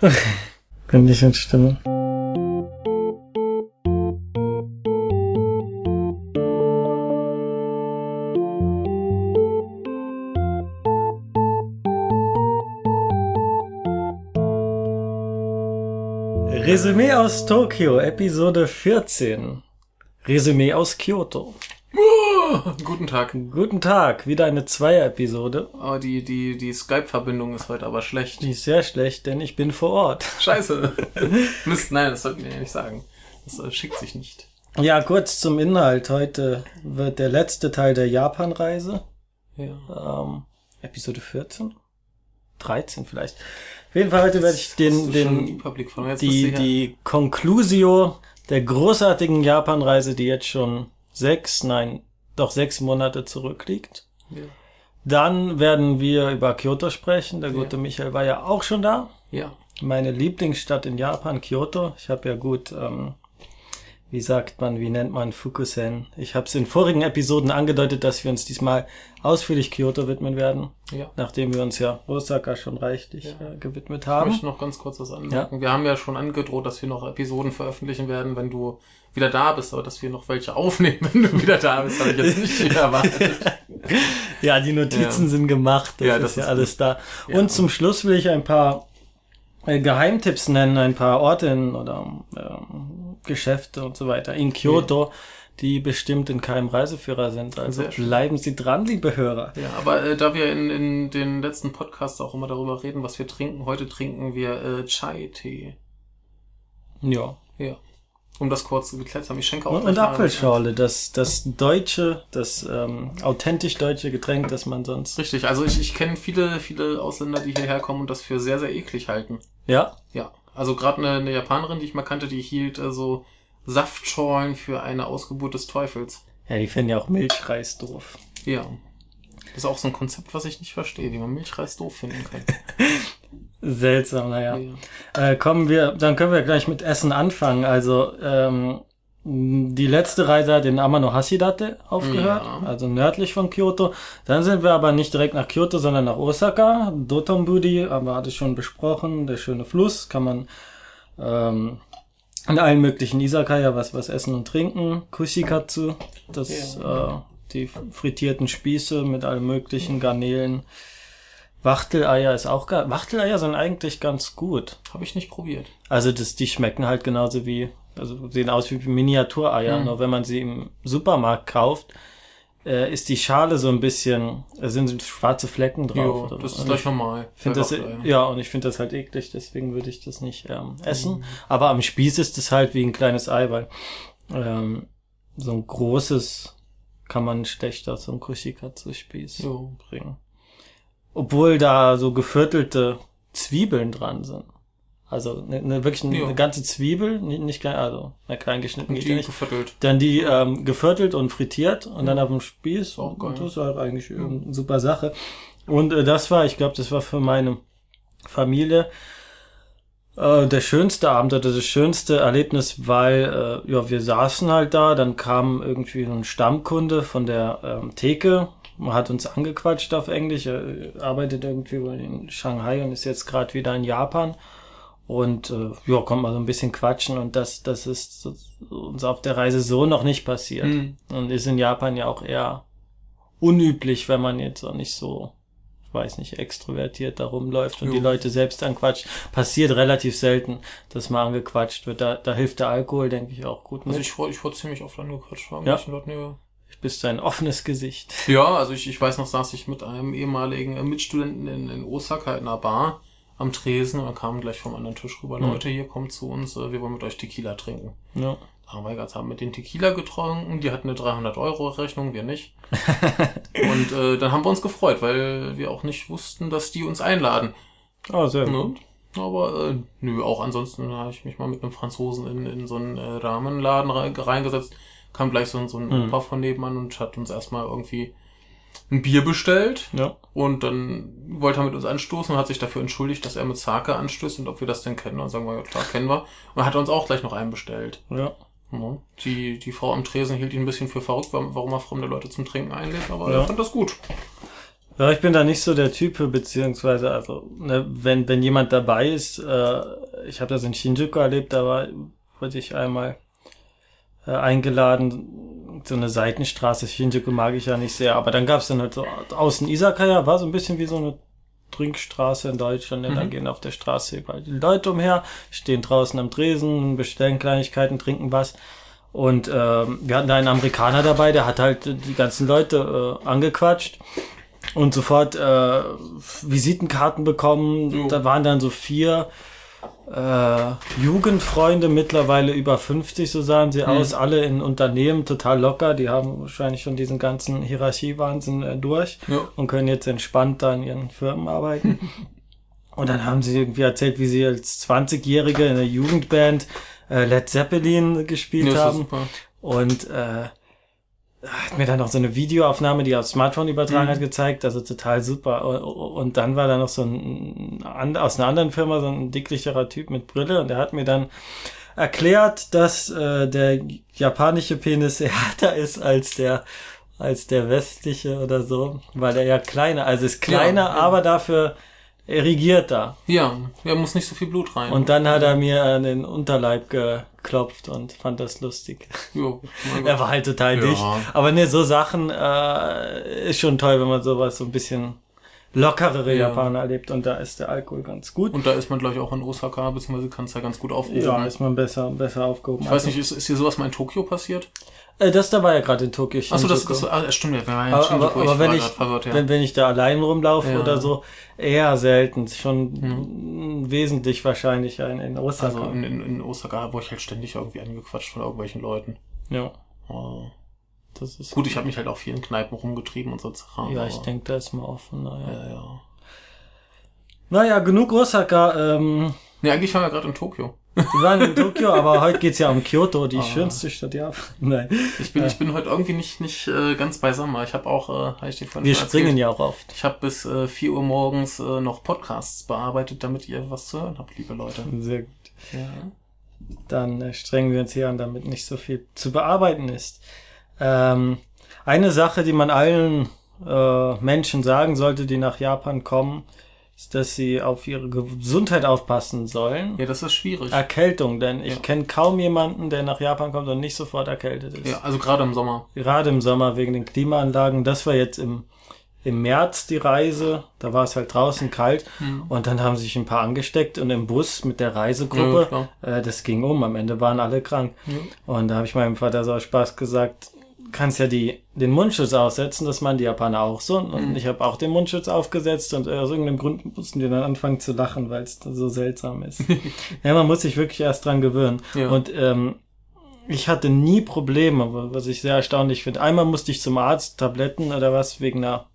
Condition-Stimme. Resümee aus Tokio, Episode 14. Resümee aus Kyoto. Guten Tag. Guten Tag, wieder eine Zweier-Episode. Oh, die, die, die Skype-Verbindung ist heute aber schlecht. Die ist sehr schlecht, denn ich bin vor Ort. Scheiße. Mist, nein, das sollten wir ja nicht sagen. Das äh, schickt sich nicht. Ja, kurz zum Inhalt. Heute wird der letzte Teil der Japan-Reise. Ja. Ähm, Episode 14? 13 vielleicht. Auf jeden Fall heute werde ich den, den, die, die Conclusio der großartigen Japan-Reise, die jetzt schon sechs, nein, doch sechs Monate zurückliegt. Ja. Dann werden wir über Kyoto sprechen. Der gute Ja. Michael war ja auch schon da. ja. Meine Lieblingsstadt in Japan, Kyoto. Ich habe ja gut, ähm, wie sagt man, wie nennt man Fukusen? Ich habe es in vorigen Episoden angedeutet, dass wir uns diesmal ausführlich Kyoto widmen werden, Ja. nachdem wir uns ja Osaka schon reichlich Ja. äh, gewidmet Ich haben. möchte noch ganz kurz was anmerken. Wir haben ja schon angedroht, dass wir noch Episoden veröffentlichen werden, wenn du wieder da bist, aber dass wir noch welche aufnehmen, wenn du wieder da bist, habe ich jetzt nicht erwartet. Ja, die Notizen Ja. sind gemacht, das, Ja, ist das ja ist alles da. Ja. Und zum Schluss will ich ein paar äh, Geheimtipps nennen, ein paar Orte in, oder ähm, Geschäfte und so weiter in Kyoto, die bestimmt in keinem Reiseführer sind. Also bleiben Sie dran, liebe Hörer. Ja, aber äh, da wir in, in den letzten Podcasts auch immer darüber reden, was wir trinken, heute trinken wir äh, Chai-Tee. Ja. Ja. Um das kurz zu haben. Ich schenke auch Und, und Apfelschorle, das, das deutsche, das ähm, authentisch deutsche Getränk, das man sonst. Richtig, also ich, ich kenne viele, viele Ausländer, die hierher kommen und das für sehr, sehr eklig halten. Ja? Ja, also gerade eine, eine Japanerin, die ich mal kannte, die hielt äh, so Saftschorlen für eine Ausgeburt des Teufels. Ja, die finden ja auch Milchreis doof. Ja. Das ist auch so ein Konzept, was ich nicht verstehe, wie man Milchreis doof finden kann. Seltsam, naja. Äh, kommen wir, dann können wir gleich mit Essen anfangen. Also, ähm, die letzte Reise hat in Amano Hashidate aufgehört, Ja. also nördlich von Kyoto. Dann sind wir aber nicht direkt nach Kyoto, sondern nach Osaka. Dotonburi, aber hatte ich schon besprochen, der schöne Fluss, kann man ähm, in allen möglichen Izakaya was, was essen und trinken. Kushikatsu, das, äh, die frittierten Spieße mit allen möglichen Garnelen. Wachteleier ist auch geil. Wachteleier sind eigentlich ganz gut. Habe ich nicht probiert. Also das, die schmecken halt genauso wie, also sehen aus wie Miniatureier. Hm. Nur wenn man sie im Supermarkt kauft, äh, ist die Schale so ein bisschen, da sind schwarze Flecken drauf. Oder das so. ist gleich ich normal. find das, ja, und ich finde das halt eklig, deswegen würde ich das nicht ähm, essen. Mhm. Aber am Spieß ist es halt wie ein kleines Ei, weil ähm, so ein großes kann man schlecht aus so einem Kushikatsu-Spieß Jo. bringen. Obwohl da so geviertelte Zwiebeln dran sind. Also ne, ne, wirklich eine, Ja. ganze Zwiebel, nicht, nicht klein, also na, klein geschnitten Und ja die nicht. geviertelt. Dann die ähm, geviertelt und frittiert und dann auf dem Spieß. Und geil. das halt eigentlich ähm, eine super Sache. Und äh, das war, ich glaube, das war für meine Familie äh, der schönste Abend oder das schönste Erlebnis, weil äh, ja wir saßen halt da, dann kam irgendwie so ein Stammkunde von der ähm, Theke, hat uns angequatscht auf Englisch, er arbeitet irgendwie wohl in Shanghai und ist jetzt gerade wieder in Japan und äh, ja, kommt mal so ein bisschen quatschen und das das ist uns auf der Reise so noch nicht passiert Hm. und ist in Japan ja auch eher unüblich, wenn man jetzt auch nicht so ich weiß nicht, extrovertiert da rumläuft und Jo. die Leute selbst anquatscht. Passiert relativ selten, dass man angequatscht wird. Da, da hilft der Alkohol, denke ich, auch gut mit. Also ich, wurde- ich wurde ziemlich oft angequatscht von Ja. Leuten. Ja. Bist du ein offenes Gesicht. Ja, also ich, ich weiß noch, saß ich mit einem ehemaligen äh, Mitstudenten in, in Osaka in einer Bar am Tresen und dann kamen gleich vom anderen Tisch rüber. Leute, hier kommt zu uns, äh, wir wollen mit euch Tequila trinken. Ja. Damals haben mit den Tequila getrunken, die hatten eine 300-Euro-Rechnung, wir nicht. und äh, dann haben wir uns gefreut, weil wir auch nicht wussten, dass die uns einladen. Oh, sehr Ne? gut. Aber äh, nö, auch ansonsten habe ich mich mal mit einem Franzosen in, in so einen äh, Rahmenladen rei- reingesetzt, kam gleich so, ein- so ein Mhm. Opa von nebenan und hat uns erstmal irgendwie ein Bier bestellt Ja. und dann wollte er mit uns anstoßen und hat sich dafür entschuldigt, dass er mit Sake anstößt und ob wir das denn kennen. Und sagen wir, ja klar, kennen wir. Und hat uns auch gleich noch einen bestellt. Ja. Die, die Frau am Tresen hielt ihn ein bisschen für verrückt, warum er fremde Leute zum Trinken einlädt, aber Ja. er fand das gut. Ja, ich bin da nicht so der Typ, beziehungsweise, also, ne, wenn, wenn jemand dabei ist, äh, ich habe das in Shinjuku erlebt, da war, wurde ich einmal äh, eingeladen, so eine Seitenstraße, Shinjuku mag ich ja nicht sehr, aber dann gab's dann halt so außen Isakaya, war so ein bisschen wie so eine Trinkstraße in Deutschland, da Mhm. gehen auf der Straße überall die Leute umher, stehen draußen am Tresen, bestellen Kleinigkeiten, trinken was. Und ähm, wir hatten da einen Amerikaner dabei, der hat halt die ganzen Leute äh, angequatscht und sofort äh, Visitenkarten bekommen. Jo. Da waren dann so vier äh, Jugendfreunde, mittlerweile über 50, so sahen sie Hm. aus, alle in Unternehmen, total locker. Die haben wahrscheinlich schon diesen ganzen Hierarchiewahnsinn äh, durch Ja. und können jetzt entspannt da in ihren Firmen arbeiten. Und dann haben sie irgendwie erzählt, wie sie als 20-Jährige in der Jugendband äh, Led Zeppelin gespielt Ja, haben. Und äh, hat mir dann noch so eine Videoaufnahme, die aufs Smartphone übertragen Mhm. hat, gezeigt. Also total super. Und dann war da noch so ein, aus einer anderen Firma so ein dicklicherer Typ mit Brille und der hat mir dann erklärt, dass äh, der japanische Penis härter ist als der als der westliche oder so, weil er ja kleiner, also ist kleiner, Ja, ja. aber dafür erigierter. Ja, ja, muss nicht so viel Blut rein. Und dann hat er mir an den Unterleib geklopft und fand das lustig. jo, mein Er war halt total Ja. dicht. Aber ne, so Sachen äh, ist schon toll, wenn man sowas so ein bisschen lockerere Ja. Japaner erlebt und da ist der Alkohol ganz gut. Und da ist man, glaube ich, auch in Osaka, beziehungsweise kann es ja ganz gut aufrufen. Ja, ist man besser, besser aufgehoben. ich weiß nicht, ist, ist hier sowas mal in Tokio passiert? Äh, das da war ja gerade in Tokio. Achso, das, das ah, stimmt, ja, wir waren aber, aber, aber wenn war ich, verwirrt, ja. wenn, wenn ich da allein rumlaufe Ja. oder so, eher selten. Schon wesentlich wahrscheinlicher in, in Osaka. also in, in, in Osaka wurde ich halt ständig irgendwie angequatscht von irgendwelchen Leuten. ja, Oh. das ist Gut, ich habe mich halt auch viel in Kneipen rumgetrieben und so Sachen. Ja, ich denke, da ist man offen. Naja, Ja, ja. naja genug Osaka. Ähm, Nee, eigentlich waren wir gerade in Tokio. Wir waren in Tokio, aber heute geht's ja um Kyoto, die Ah. schönste Stadt Japan. Nein, Ich bin, ich bin heute irgendwie nicht, nicht äh, ganz beisammen. Ich habe auch, äh, hab ich dir vorhin wir springen erzählt, ja auch oft. Ich habe bis äh, 4 Uhr morgens äh, noch Podcasts bearbeitet, damit ihr was zu hören habt, liebe Leute. Sehr gut. Ja. Dann äh, strengen wir uns hier an, damit nicht so viel zu bearbeiten ist. Ähm, eine Sache, die man allen äh, Menschen sagen sollte, die nach Japan kommen, dass sie auf ihre Gesundheit aufpassen sollen. ja, das ist schwierig. Erkältung, denn ich Ja. kenne kaum jemanden, der nach Japan kommt und nicht sofort erkältet ist. Ja, also gerade im Sommer. Gerade im Sommer wegen den Klimaanlagen. Das war jetzt im, im März die Reise. Da war es halt draußen kalt. Hm. Und dann haben sich ein paar angesteckt und im Bus mit der Ja, Reisegruppe, klar. äh, das ging um. Am Ende waren alle krank. Ja. Und da habe ich meinem Vater so aus Spaß gesagt, kannst ja die, den Mundschutz aussetzen, das meinen die Japaner auch so. Und Mhm. ich habe auch den Mundschutz aufgesetzt und aus irgendeinem Grund mussten die dann anfangen zu lachen, weil es so seltsam ist. ja, man muss sich wirklich erst dran gewöhnen. Ja. Und ähm, ich hatte nie Probleme, was ich sehr erstaunlich finde. Einmal musste ich zum Arzt, Tabletten oder was, wegen einer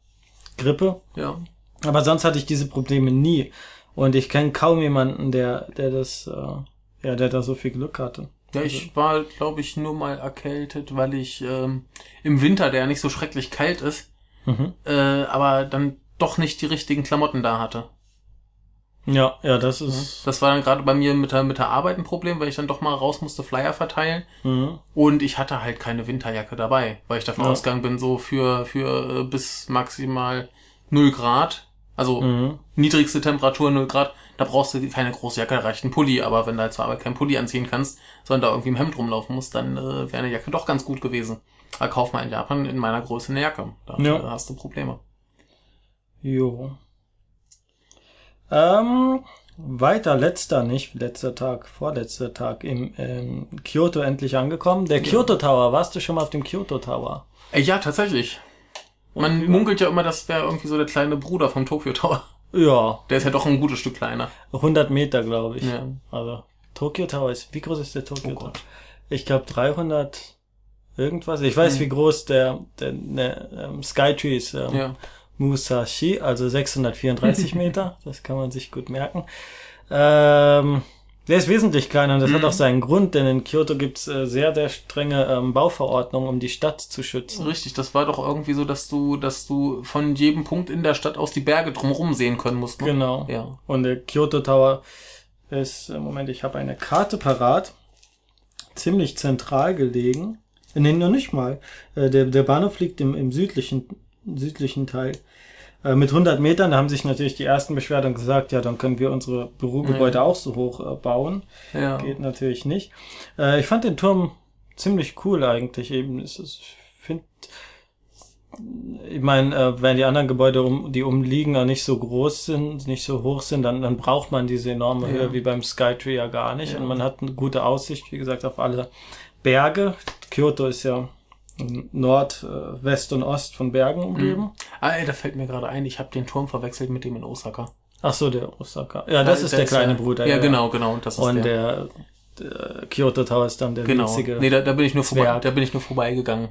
Grippe. Ja. Aber sonst hatte ich diese Probleme nie. Und ich kenne kaum jemanden, der, der das, äh, ja, der da so viel Glück hatte. Ja, ich war, glaube ich, nur mal erkältet, weil ich ähm, im Winter, der ja nicht so schrecklich kalt ist, Mhm. äh, aber dann doch nicht die richtigen Klamotten da hatte. Ja, ja, das ist. Das war dann gerade bei mir mit der, mit der Arbeit ein Problem, weil ich dann doch mal raus musste, Flyer verteilen. Mhm. Und ich hatte halt keine Winterjacke dabei, weil ich davon Ja. ausgegangen bin, so für, für äh, bis maximal 0 Grad. Also Mhm. niedrigste Temperatur 0 Grad, da brauchst du keine große Jacke, da reicht ein Pulli. Aber wenn du halt zur Arbeit keinen Pulli anziehen kannst, sondern da irgendwie im Hemd rumlaufen musst, dann äh, wäre eine Jacke doch ganz gut gewesen. Aber kauf mal in Japan in meiner Größe eine Jacke. Da Ja. hast du Probleme. Jo. Ähm, weiter, letzter, nicht letzter Tag, vorletzter Tag im ähm, Kyoto endlich angekommen. Der. Kyoto Tower, warst du schon mal auf dem Kyoto Tower? Äh, ja, tatsächlich. Man munkelt ja immer, das wäre irgendwie so der kleine Bruder vom Tokyo Tower. Ja, Der ist ja doch ein gutes Stück kleiner. 100 Meter, glaube ich. Ja. Also, Tokyo Tower ist, wie groß ist der Tokyo Oh Tower? Ich glaube 300 irgendwas. Ich weiß, Hm. wie groß der, der, der ähm, Skytree ist. Ähm, Ja. Musashi, also 634 Meter. Das kann man sich gut merken. Ähm, der ist wesentlich kleiner und das hat Mhm. auch seinen Grund, denn in Kyoto gibt's äh, sehr, sehr strenge ähm, Bauverordnungen, um die Stadt zu schützen. Richtig, das war doch irgendwie so, dass du, dass du von jedem Punkt in der Stadt aus die Berge drumherum sehen können musst. Ne? Genau. Ja. Und der Kyoto Tower ist, äh, Moment, ich habe eine Karte parat, ziemlich zentral gelegen. Äh, Nee, noch nicht mal. Äh, Der, der Bahnhof liegt im, im südlichen, südlichen Teil. Äh, mit 100 Metern da haben sich natürlich die ersten beschwert und gesagt, ja, dann können wir unsere Bürogebäude Ja. auch so hoch äh, bauen. Ja. Geht natürlich nicht. Äh, ich fand den Turm ziemlich cool eigentlich eben. Es ist, ich finde, ich meine, äh, wenn die anderen Gebäude, um, die umliegen, auch nicht so groß sind, nicht so hoch sind, dann, dann braucht man diese enorme Ja. Höhe wie beim Skytree ja gar nicht. Ja. Und man hat eine gute Aussicht, wie gesagt, auf alle Berge. Kyoto ist ja Nord, äh, West und Ost von Bergen umgeben. Ah, ey, da fällt mir gerade ein, ich habe den Turm verwechselt mit dem in Osaka. Ach so, der Osaka. Ja, das ist der kleine äh, Bruder. Ja, genau, genau. Das ist Und der. der, der Kyoto Tower ist dann der Genau. winzige. Nee, da, da bin ich nur vorbei, Zwerg. da bin ich nur vorbeigegangen.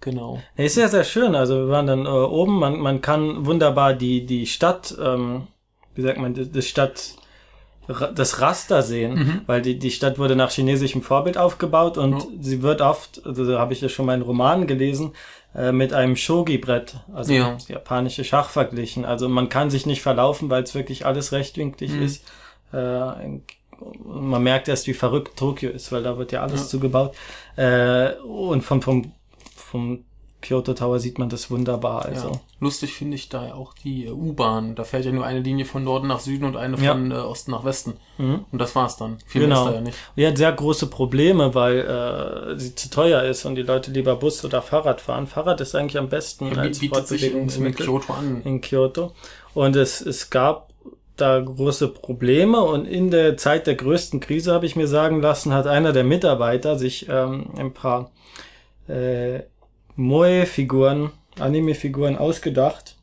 Genau. Ja, ist sehr, sehr schön. Also wir waren dann äh, oben, man, man kann wunderbar die, die Stadt, ähm, wie sagt man, die, Stadt, das Raster sehen, Mhm. weil die, die Stadt wurde nach chinesischem Vorbild aufgebaut und Ja. sie wird oft, also da habe ich ja schon mal einen Roman gelesen, äh, mit einem Shogi-Brett, also Ja. das japanische Schach verglichen. Also man kann sich nicht verlaufen, weil es wirklich alles rechtwinklig Mhm. ist. Äh, man merkt erst, wie verrückt Tokio ist, weil da wird ja alles Ja. zugebaut. Äh, und vom, vom, vom Kyoto Tower sieht man das wunderbar. Also. Ja. Lustig finde ich da auch die äh, U-Bahn. Da fährt ja nur eine Linie von Norden nach Süden und eine Ja. von äh, Osten nach Westen. Mhm. Und das war's dann. Viel Genau. mehr ist da ja nicht. Die hat sehr große Probleme, weil äh, sie zu teuer ist und die Leute lieber Bus oder Fahrrad fahren. Fahrrad ist eigentlich am besten Ja, als bietet sich in, in Fortbewegungsmittel Kyoto an. in Kyoto. Und es, es gab da große Probleme und in der Zeit der größten Krise, habe ich mir sagen lassen, hat einer der Mitarbeiter sich ähm, ein paar äh, Moe-Figuren, Anime-Figuren ausgedacht.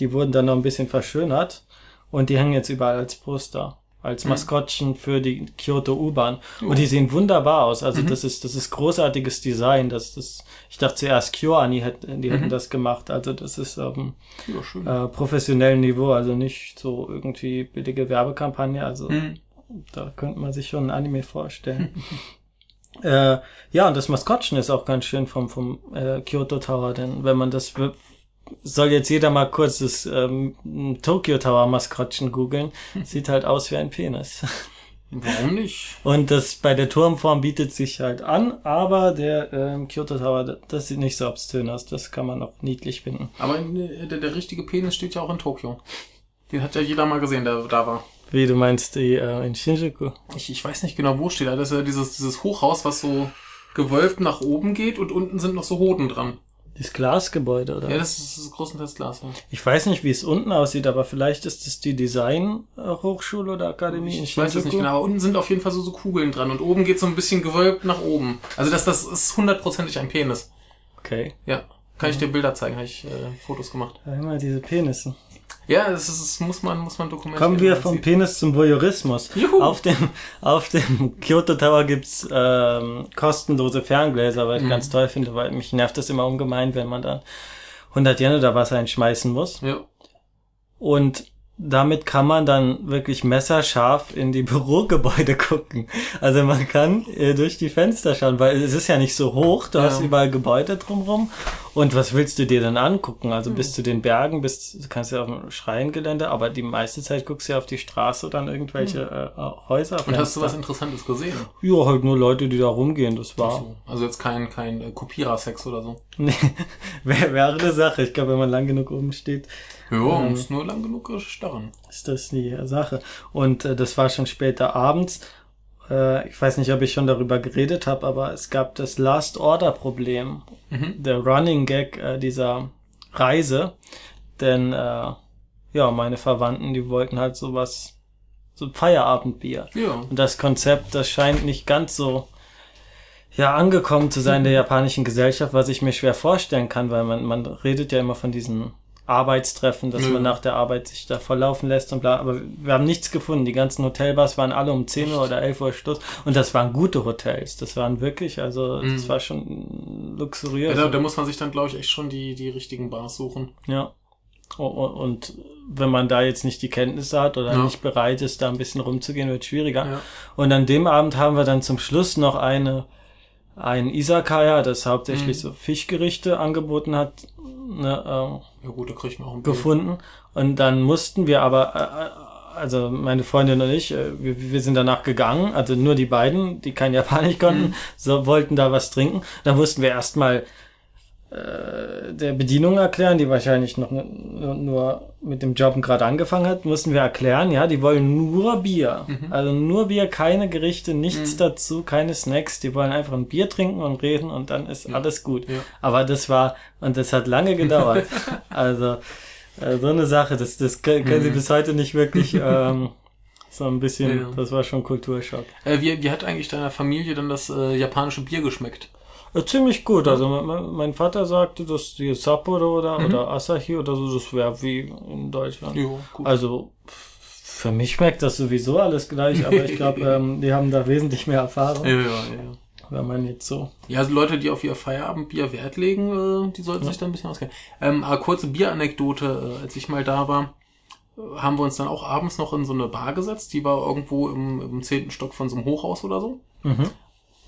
Die wurden dann noch ein bisschen verschönert und die hängen jetzt überall als Poster, als Mhm. Maskottchen für die Kyoto U-Bahn. Jo. Und die sehen wunderbar aus. Also Mhm. das ist das ist großartiges Design. Das das ich dachte zuerst KyoAni hätten die hätten Mhm. das gemacht. Also das ist ähm, Ja, äh, professionellen Niveau, also nicht so irgendwie billige Werbekampagne. Also Hm. da könnte man sich schon ein Anime vorstellen. äh, ja, und das Maskottchen ist auch ganz schön vom, vom äh, Kyoto Tower, denn wenn man das soll jetzt jeder mal kurz das ähm, Tokyo Tower Maskottchen googeln, sieht halt aus wie ein Penis. Warum nicht? Und das bei der Turmform bietet sich halt an, aber der ähm, Kyoto Tower, das sieht nicht so obszön aus, das kann man auch niedlich finden. Aber äh, der, der richtige Penis steht ja auch in Tokio. Den hat ja jeder mal gesehen, der da war. Wie du meinst, die äh, in Shinjuku. Ich, ich weiß nicht genau, wo steht. aber Das ist ja dieses, dieses Hochhaus, was so gewölbt nach oben geht und unten sind noch so Hoden dran. Das Glasgebäude, oder? Ja, das ist, das ist größtenteils Glas, ja. Ich weiß nicht, wie es unten aussieht, aber vielleicht ist es die Design-Hochschule oder Akademie in Ich weiß es nicht Shinjuku. genau, aber unten sind auf jeden Fall so, so Kugeln dran und oben geht so ein bisschen gewölbt nach oben. Also das, das ist hundertprozentig ein Penis. Okay. Ja. Kann ich dir Bilder zeigen, habe ich äh, Fotos gemacht. Ja, immer diese Penisse. Ja, das, ist, das muss man, muss man dokumentieren. Kommen wir vom. Penis zum Voyeurismus. Juhu. Auf dem, auf dem Kyoto Tower gibt's ähm, kostenlose Ferngläser, weil ich Mhm. ganz toll finde, weil mich nervt das immer ungemein, wenn man dann 100 Yen oder was einschmeißen muss. Ja. Und damit kann man dann wirklich messerscharf in die Bürogebäude gucken. Also man kann äh, durch die Fenster schauen, weil es ist ja nicht so hoch, du Ja. hast überall Gebäude drumrum. Und was willst du dir denn angucken? Also bis zu den Bergen, bis du kannst ja auf dem Schreiengelände, aber die meiste Zeit guckst du ja auf die Straße oder an irgendwelche äh, Häuser. Und hast du was Interessantes gesehen? Ja, halt nur Leute, die da rumgehen, das war. So. Also jetzt kein, kein äh, Kopierersex oder so. Nee, wäre wäre eine Sache. Ich glaube, wenn man lang genug oben steht, Ja, Ähm. muss nur lang genug starren. ist das die Sache. Und äh, das war schon später abends. Äh, ich weiß nicht, ob ich schon darüber geredet habe, aber es gab das Last Order Problem, Mhm. der Running Gag äh, dieser Reise. Denn äh, ja, meine Verwandten, die wollten halt sowas, so Feierabendbier. Ja. Und das Konzept, das scheint nicht ganz so ja angekommen zu sein in der japanischen Gesellschaft, was ich mir schwer vorstellen kann, weil man man redet ja immer von diesen Arbeitstreffen, dass Ja. man nach der Arbeit sich da volllaufen lässt und bla, aber wir haben nichts gefunden. Die ganzen Hotelbars waren alle um 10 Uhr oder 11 Uhr Schluss und das waren gute Hotels. Das waren wirklich, also das Mhm. war schon luxuriös. Ja, da, da muss man sich dann, glaube ich, echt schon die, die richtigen Bars suchen. Ja. Und wenn man da jetzt nicht die Kenntnisse hat oder Ja. nicht bereit ist, da ein bisschen rumzugehen, wird schwieriger. Ja. Und an dem Abend haben wir dann zum Schluss noch eine, ein Isakaya, das hauptsächlich Mhm. so Fischgerichte angeboten hat, ne, Ja gut, äh, gefunden. Und dann mussten wir aber, äh, also meine Freundin und ich, äh, wir, wir sind danach gegangen, also nur die beiden, die kein Japanisch konnten, Mhm. so wollten da was trinken. Dann mussten wir erstmal äh, der Bedienung erklären, die wahrscheinlich noch nur, mit dem Job gerade angefangen hat, mussten wir erklären, ja, die wollen nur Bier. Mhm. Also nur Bier, keine Gerichte, nichts dazu, keine Snacks. Die wollen einfach ein Bier trinken und reden und dann ist alles gut. Ja. Aber das war, und das hat lange gedauert. also äh, so eine Sache, das, das können, können sie bis heute nicht wirklich ähm, so ein bisschen, Mhm. Ja. das war schon Kulturschock. Äh, wie, wie hat eigentlich deiner Familie dann das äh, japanische Bier geschmeckt? Äh, ziemlich gut. Also mein, mein Vater sagte, dass die Sapporo oder, oder Asahi oder so, das wäre wie in Deutschland. Jo, gut. Also für mich schmeckt das sowieso alles gleich, aber ich glaube, ähm, die haben da wesentlich mehr Erfahrung, ja, ja, ja. wenn man jetzt so. Ja, also Leute, die auf ihr Feierabendbier Wert legen, äh, die sollten sich da ein bisschen auskennen. Ähm, aber kurze Bieranekdote, äh, als ich mal da war, äh, haben wir uns dann auch abends noch in so eine Bar gesetzt, die war irgendwo im, im zehnten Stock von so einem Hochhaus oder so. Mhm.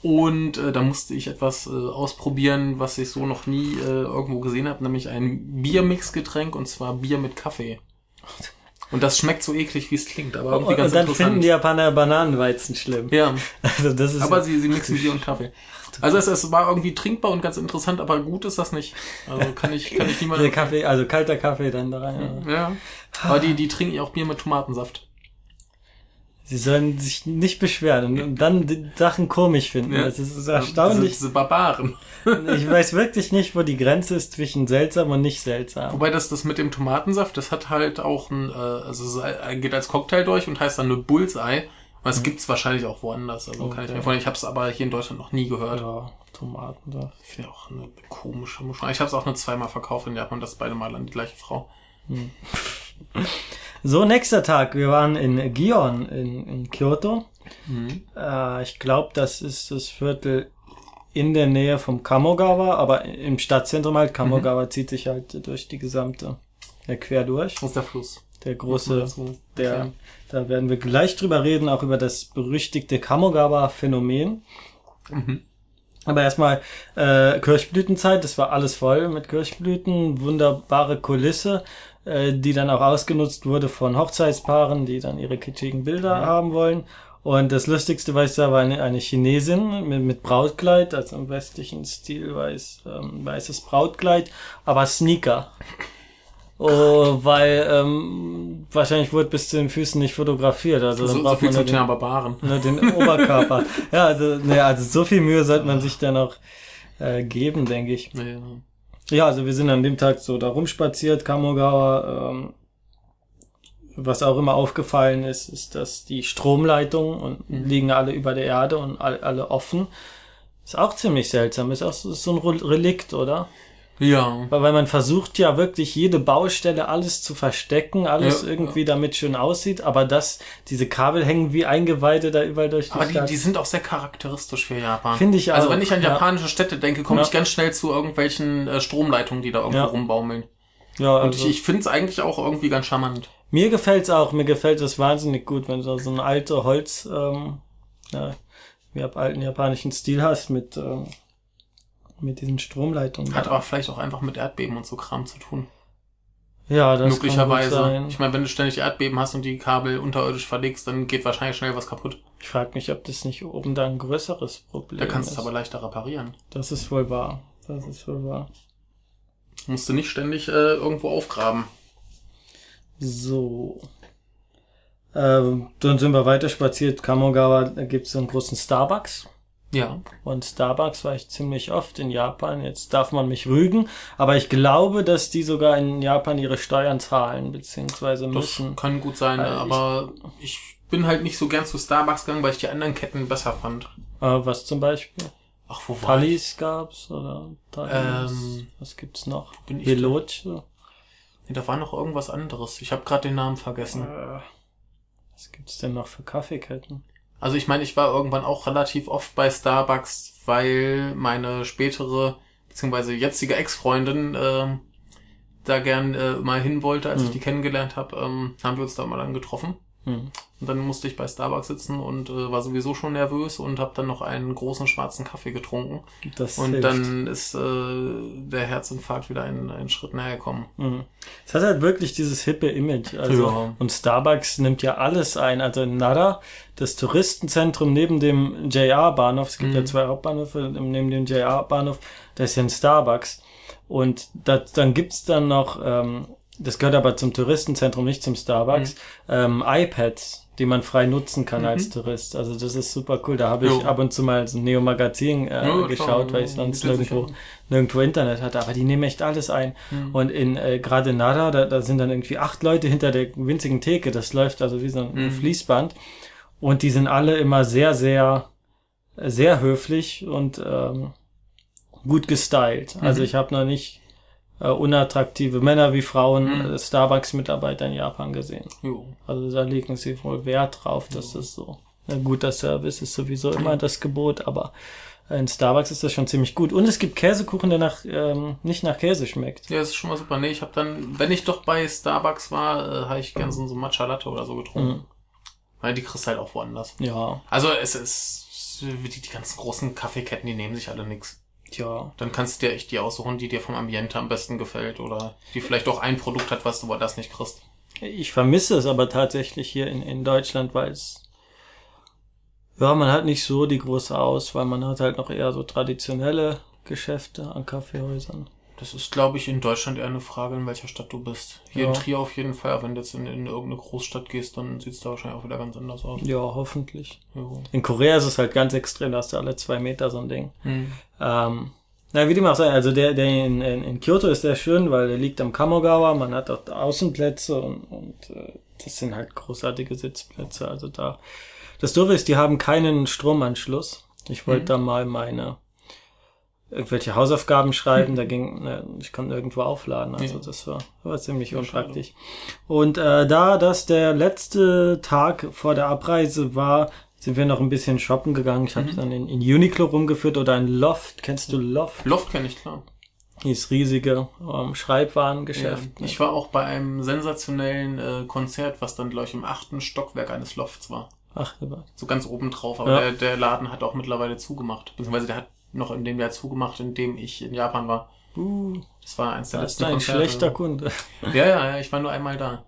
Und äh, da musste ich etwas äh, ausprobieren, was ich so noch nie äh, irgendwo gesehen habe, nämlich ein Biermixgetränk und zwar Bier mit Kaffee. Und das schmeckt so eklig, wie es klingt, aber irgendwie Und, ganz und dann interessant. finden die Japaner Bananenweizen schlimm. ja, Also das ist aber sie, sie mixen Bier und Kaffee. Also es, es war irgendwie trinkbar und ganz interessant, aber gut ist das nicht. Also kann ich, kann ich der niemandem... Kaffee, also kalter Kaffee dann da rein. Ja. Ja. Aber die, die trinken ja auch Bier mit Tomatensaft. Sie sollen sich nicht beschweren und, dann Sachen komisch finden. Ja. Das ist Diese, erstaunlich. diese Barbaren. Ich weiß wirklich nicht, wo die Grenze ist zwischen seltsam und nicht seltsam. Wobei das, das mit dem Tomatensaft, das hat halt auch ein, äh, also es geht als Cocktail durch und heißt dann eine Bullseye. Und das gibt's wahrscheinlich auch woanders. Also kann ich Okay. mir vorstellen. Ich habe es aber hier in Deutschland noch nie gehört. Ja, Tomaten da. Ich finde auch eine komische Mischung. Ich habe es auch nur zweimal verkauft in Japan, das beide Mal an die gleiche Frau. So, nächster Tag. Wir waren in Gion in, in Kyoto. Äh, ich glaube, das ist das Viertel in der Nähe vom Kamogawa, aber im Stadtzentrum halt. Kamogawa zieht sich halt durch die gesamte, äh, quer durch. Das ist der Fluss. Der große, der, erklären. da werden wir gleich drüber reden, auch über das berüchtigte Kamogawa-Phänomen. Mhm. Aber erstmal äh, Kirschblütenzeit, das war alles voll mit Kirschblüten, wunderbare Kulisse, die dann auch ausgenutzt wurde von Hochzeitspaaren, die dann ihre kitschigen Bilder haben wollen. Und das Lustigste, was ich sah, war eine, eine Chinesin mit, mit Brautkleid, also im westlichen Stil weiß, ähm, weißes Brautkleid, aber Sneaker. Oh, weil ähm, wahrscheinlich wurde bis zu den Füßen nicht fotografiert. Also dann So, so braucht viel man nur den, Barbaren. nur den Oberkörper. ja, also, ne, also so viel Mühe sollte man sich dann auch äh, geben, denke ich. Ja. Ja, also wir sind an dem Tag so da rumspaziert, Kamogawa. Ähm, was auch immer aufgefallen ist, ist, dass die Stromleitungen und liegen alle über der Erde und alle, alle offen. Ist auch ziemlich seltsam. Ist auch so, ist so ein Re- Relikt, oder? Ja. Weil, weil man versucht ja wirklich jede Baustelle alles zu verstecken, alles Ja, irgendwie damit schön aussieht, aber das, diese Kabel hängen wie Eingeweide da überall durch die Aber die, Stadt. die sind auch sehr charakteristisch für Japan. Finde ich Also auch, wenn ich an ja. japanische Städte denke, komme Ja. ich ganz schnell zu irgendwelchen äh, Stromleitungen, die da irgendwo Ja. rumbaumeln. ja, Und also, ich, ich finde es eigentlich auch irgendwie ganz charmant. mir gefällt's auch, mir gefällt es wahnsinnig gut, wenn du so ein alte Holz, ähm, ja, wie ab alten japanischen Stil hast mit, ähm, mit diesen Stromleitungen. Hat aber vielleicht auch einfach mit Erdbeben und so Kram zu tun. ja, das Möglicherweise. Kann sein. Ich meine, wenn du ständig Erdbeben hast und die Kabel unterirdisch verlegst, dann geht wahrscheinlich schnell was kaputt. Ich frage mich, ob das nicht oben da ein größeres Problem Da kannst du ist. es aber leichter reparieren. das ist wohl wahr. Das ist wohl wahr. Musst du nicht ständig äh, irgendwo aufgraben. So. Ähm, dann sind wir weiter spaziert. Kamogawa, da gibt's so einen großen Starbucks. Ja. Und Starbucks war ich ziemlich oft in Japan. Jetzt darf man mich rügen. Aber ich glaube, dass die sogar in Japan ihre Steuern zahlen, beziehungsweise Das müssen. kann gut sein, ich- aber ich bin halt nicht so gern zu Starbucks gegangen, weil ich die anderen Ketten besser fand. Äh, was zum Beispiel? Ach, wo war ich? Tallis gab's oder Tallis? Ähm, was gibt's noch? bin ich Veloce? Nee, da war noch irgendwas anderes. Ich habe gerade den Namen vergessen. Äh, was gibt's denn noch für Kaffeeketten? Also ich meine, ich war irgendwann auch relativ oft bei Starbucks, weil meine spätere, beziehungsweise jetzige Ex-Freundin ähm, da gern äh, mal hin wollte, als ich Mhm. die kennengelernt habe, ähm, haben wir uns da mal dann getroffen. Hm. Und dann musste ich bei Starbucks sitzen und äh, war sowieso schon nervös und habe dann noch einen großen schwarzen Kaffee getrunken. Das Und hilft. dann ist äh, der Herzinfarkt wieder einen, einen Schritt näher gekommen. Mhm. Es hat halt wirklich dieses hippe Image. Also, Ja. Und Starbucks nimmt ja alles ein. Also in Nara, das Touristenzentrum neben dem JR-Bahnhof, es gibt Mhm. ja zwei Hauptbahnhöfe, neben dem JR-Bahnhof, da ist ja ein Starbucks. Und das, dann gibt's dann noch, ähm, das gehört aber zum Touristenzentrum, nicht zum Starbucks, ähm, iPads, die man frei nutzen kann als Tourist. Also das ist super cool. Da habe ich Jo. ab und zu mal so ein Neo-Magazin äh, geschaut, weil ich sonst nirgendwo, nirgendwo Internet hatte. Aber die nehmen echt alles ein. Und in äh, gerade Nada, da, da sind dann irgendwie acht Leute hinter der winzigen Theke. Das läuft also wie so ein Fließband. Und die sind alle immer sehr, sehr, sehr höflich und ähm, gut gestylt. Also ich habe noch nicht äh, unattraktive Männer wie Frauen äh, Starbucks-Mitarbeiter in Japan gesehen. Jo. Also da legen sie wohl Wert drauf, dass das so ein guter Service ist sowieso immer das Gebot, aber in Starbucks ist das schon ziemlich gut. Und es gibt Käsekuchen, der nach ähm, nicht nach Käse schmeckt. Ja, das ist schon mal super. Nee, ich habe dann, wenn ich doch bei Starbucks war, äh, habe ich gern so, so Matcha Latte oder so getrunken. Weil die kriegst du halt auch woanders. Ja, Also es ist, die, die ganzen großen Kaffeeketten, die nehmen sich alle nix. Ja. Dann kannst du dir echt die aussuchen, die dir vom Ambiente am besten gefällt oder die vielleicht auch ein Produkt hat, was du woanders nicht kriegst. Ich vermisse es aber tatsächlich hier in, in Deutschland, weil es ja, man hat nicht so die große Auswahl, man hat halt noch eher so traditionelle Geschäfte an Kaffeehäusern. Das ist, glaube ich, in Deutschland eher eine Frage, in welcher Stadt du bist. Hier Ja. in Trier auf jeden Fall, aber wenn du jetzt in, in irgendeine Großstadt gehst, dann sieht's da wahrscheinlich auch wieder ganz anders aus. Ja, hoffentlich. Jo. In Korea ist es halt ganz extrem, da hast du alle zwei Meter so ein Ding. Hm. Ähm, na, wie dem auch sei, also der, der in, in, in Kyoto ist sehr schön, weil der liegt am Kamogawa, man hat dort Außenplätze und, und äh, das sind halt großartige Sitzplätze. Also da. Das Doofe ist, die haben keinen Stromanschluss. Ich wollte da mal meine irgendwelche Hausaufgaben schreiben, da ging, ne, ich konnte irgendwo aufladen, also Ja. das war, war ziemlich Ja, unpraktisch. Und äh, da das der letzte Tag vor der Abreise war, sind wir noch ein bisschen shoppen gegangen. Ich habe dann in, in Uniqlo rumgeführt oder in Loft. Kennst du Loft? Loft kenne ich klar. Dieses riesige ähm, Schreibwarengeschäft. Ich war auch bei einem sensationellen äh, Konzert, was dann, glaube ich, im achten Stockwerk eines Lofts war. Ach. So ganz oben drauf, aber Ja. der, der Laden hat auch mittlerweile zugemacht. Beziehungsweise der hat noch in dem Jahr zugemacht, in dem ich in Japan war. Uh, Das war eins der das ist letzten ein Konzerte. schlechter Kunde. Ja, ja, ja, ich war nur einmal da.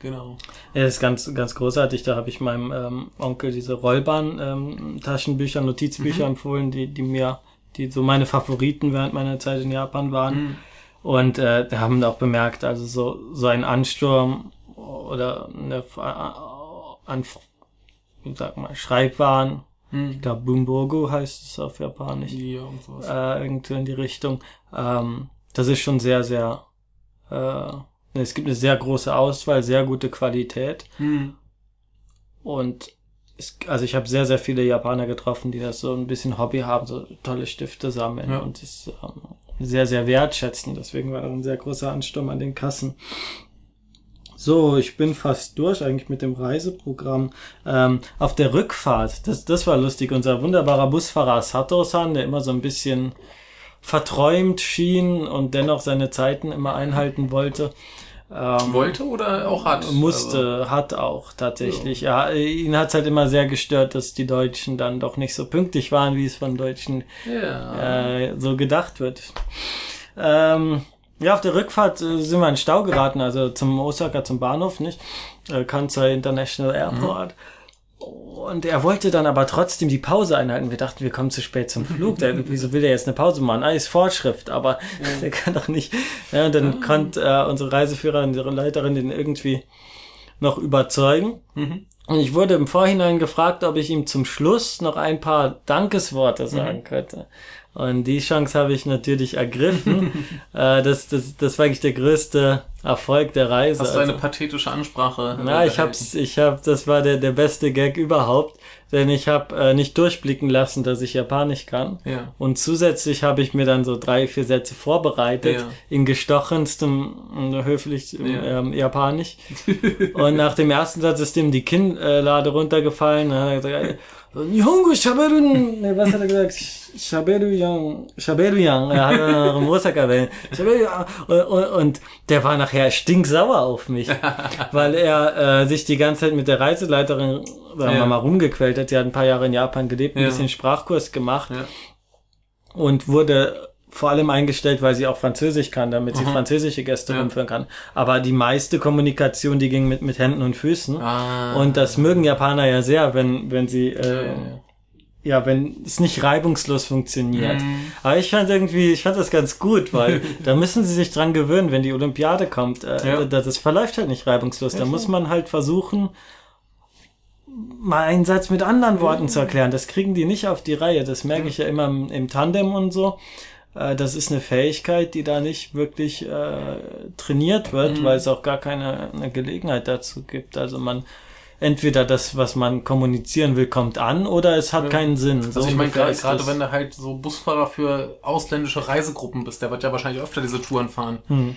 Genau. Ja, das ist ganz, ganz großartig. Da habe ich meinem ähm, Onkel diese Rollbahn-Taschenbücher, Notizbücher empfohlen, die, die mir, die so meine Favoriten während meiner Zeit in Japan waren. Mhm. Und äh, da haben wir auch bemerkt, also so, so ein Ansturm oder eine, äh, an, wie sag mal, Schreibwaren, Hm. ich glaube Bumbogo heißt es auf Japanisch, Ja, und sowas. äh, irgendwo in die Richtung. Ähm, das ist schon sehr, sehr, äh, es gibt eine sehr große Auswahl, sehr gute Qualität. Hm. Und es, also ich habe sehr, sehr viele Japaner getroffen, die das so ein bisschen Hobby haben, so tolle Stifte sammeln Ja. und das ähm, sehr, sehr wertschätzen. Deswegen war ein sehr großer Ansturm an den Kassen. So, ich bin fast durch eigentlich mit dem Reiseprogramm. Ähm, auf der Rückfahrt, das, das war lustig, unser wunderbarer Busfahrer Sato-san, der immer so ein bisschen verträumt schien und dennoch seine Zeiten immer einhalten wollte. Ähm, Wollte oder auch hat? musste, hat auch tatsächlich. Ja, ihn hat's halt immer sehr gestört, dass die Deutschen dann doch nicht so pünktlich waren, wie es von Deutschen Also, ja. äh, so gedacht wird. Ähm, ja, auf der Rückfahrt äh, sind wir in Stau geraten, also zum Osaka, zum Bahnhof, nicht? Äh, Kansai International Airport. Und er wollte dann aber trotzdem die Pause einhalten. Wir dachten, wir kommen zu spät zum Flug. Der, wieso will der jetzt eine Pause machen? Ah, ist Vorschrift, aber der kann doch nicht. Ja, und dann konnte äh, unsere Reiseführerin, unsere Leiterin den irgendwie noch überzeugen. Mhm. Und ich wurde im Vorhinein gefragt, ob ich ihm zum Schluss noch ein paar Dankesworte sagen Mhm. könnte. Und die Chance habe ich natürlich ergriffen. äh, das, das, das war eigentlich der größte Erfolg der Reise. Hast du Also- eine pathetische Ansprache? na, äh, ich hab's, ich hab, das war der, der beste Gag überhaupt, denn ich habe äh, nicht durchblicken lassen, dass ich Japanisch kann. Ja. Und zusätzlich habe ich mir dann so drei, vier Sätze vorbereitet, Ja. in gestochenstem, äh, höflich Ja. ähm, Japanisch. Und nach dem ersten Satz ist ihm die Kinnlade runtergefallen. Dann hat er gesagt, Nihongo shaberu, ne, was hat er gesagt? Shaberu yang, shaberu yang. Er hat im Osaka erwähnt. Shaberu yang. Und, und, und der war nachher stinksauer auf mich, weil er äh, sich die ganze Zeit mit der Reiseleiterin, sagen wir Ja. mal, rumgequält hat. Die hat ein paar Jahre in Japan gelebt, ein Ja. bisschen Sprachkurs gemacht Ja. und wurde vor allem eingestellt, weil sie auch Französisch kann, damit sie Mhm. französische Gäste Ja. rumführen kann. Aber die meiste Kommunikation, die ging mit, mit Händen und Füßen. Ah. Und das mögen Japaner ja sehr, wenn, wenn sie äh, Ja, ja. wenn es nicht reibungslos funktioniert. Mhm. Aber ich fand irgendwie, ich fand das ganz gut, weil da müssen sie sich dran gewöhnen, wenn die Olympiade kommt. Äh, Ja. das, das verläuft halt nicht reibungslos. da muss man halt versuchen, mal einen Satz mit anderen Worten zu erklären. Das kriegen die nicht auf die Reihe. Das merke ich ja immer im, im Tandem und so. Äh, Das ist eine Fähigkeit, die da nicht wirklich äh, trainiert wird, Mhm. weil es auch gar keine eine Gelegenheit dazu gibt. Also man entweder das, was man kommunizieren will, kommt an oder es hat Ja. keinen Sinn. So Also ich meine, gerade gerade wenn du halt so Busfahrer für ausländische Reisegruppen bist, der wird ja wahrscheinlich öfter diese Touren fahren, Hm.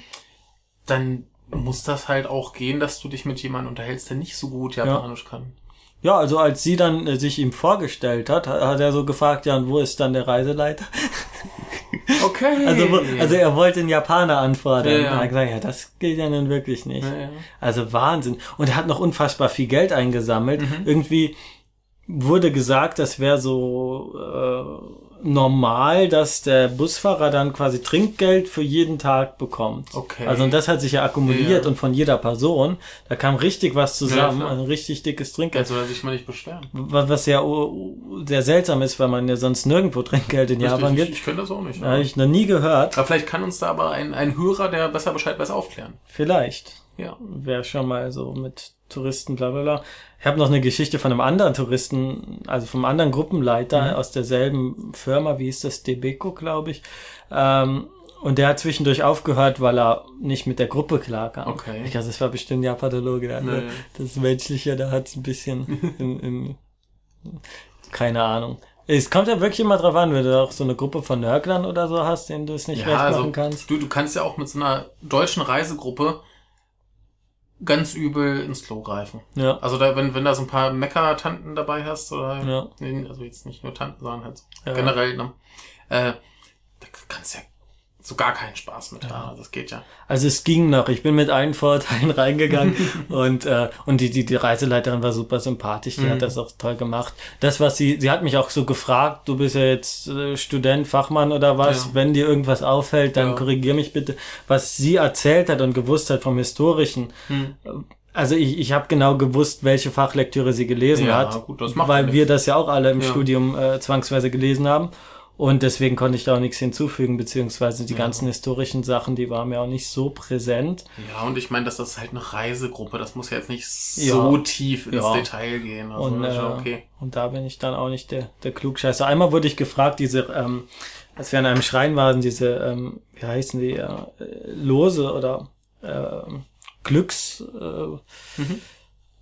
dann muss das halt auch gehen, dass du dich mit jemandem unterhältst, der nicht so gut Japanisch kann. Ja, also als sie dann äh, sich ihm vorgestellt hat, hat hat er so gefragt, ja, und wo ist dann der Reiseleiter? Okay. Also, also er wollte einen Japaner anfordern. Ja, ja. Er hat gesagt, ja, das geht ja nun wirklich nicht. Ja, ja. Also Wahnsinn. Und er hat noch unfassbar viel Geld eingesammelt. Mhm. Irgendwie wurde gesagt, das wäre so äh, normal, dass der Busfahrer dann quasi Trinkgeld für jeden Tag bekommt. Okay. Also und das hat sich ja akkumuliert Ja. und von jeder Person, da kam richtig was zusammen, Ja, also ein richtig dickes Trinkgeld. Jetzt soll er sich mal nicht beschweren. Was was ja sehr seltsam ist, weil man ja sonst nirgendwo Trinkgeld in Japan gibt. ich, ich kenne das auch nicht. Habe ich noch nie gehört. Aber vielleicht kann uns da aber ein, ein Hörer, der besser Bescheid weiß, aufklären. Vielleicht. Ja. Wäre schon mal so mit Touristen, bla bla bla. Ich habe noch eine Geschichte von einem anderen Touristen, also vom anderen Gruppenleiter Mhm. aus derselben Firma, wie hieß das, Debeco, glaube ich. Ähm, und der hat zwischendurch aufgehört, weil er nicht mit der Gruppe klarkam. Okay. Ich glaube, das war bestimmt ein Japanologe. Also Nee. Das Menschliche, da hat es ein bisschen in, in, keine Ahnung. Es kommt ja wirklich immer drauf an, wenn du auch so eine Gruppe von Nörglern oder so hast, denen du es nicht Ja, recht also machen kannst. du, du kannst ja auch mit so einer deutschen Reisegruppe ganz übel ins Klo greifen. Ja. Also da, wenn, wenn da so ein paar Mecker-Tanten dabei hast, oder Ja. also jetzt nicht nur Tanten, sondern halt so Ja. generell, ne? Äh, da kannst du ja so gar keinen Spaß mit haben. Also das geht ja. Also es ging noch. Ich bin mit allen Vorteilen reingegangen und äh, und die, die die Reiseleiterin war super sympathisch. Die Mhm. hat das auch toll gemacht. Das was sie sie hat mich auch so gefragt. Du bist ja jetzt äh, Student, Fachmann oder was? Ja. Wenn dir irgendwas auffällt, dann Ja. korrigier mich bitte. Was sie erzählt hat und gewusst hat vom historischen. Hm. Also ich, ich habe genau gewusst, welche Fachlektüre sie gelesen Ja, hat, gut, weil ja wir das ja auch alle im Ja. Studium äh, zwangsweise gelesen haben. Und deswegen konnte ich da auch nichts hinzufügen, beziehungsweise die Ja. ganzen historischen Sachen, die waren mir auch nicht so präsent. Ja, und ich meine, das ist halt eine Reisegruppe. Das muss ja jetzt nicht so Ja. tief ins Ja. Detail gehen. Also Und, äh, okay. und da bin ich dann auch nicht der, der Klugscheißer. Einmal wurde ich gefragt, diese, ähm, als wir an einem Schrein waren, diese, ähm, wie heißen die, äh, Lose oder ähm, Glücks, äh, Mhm.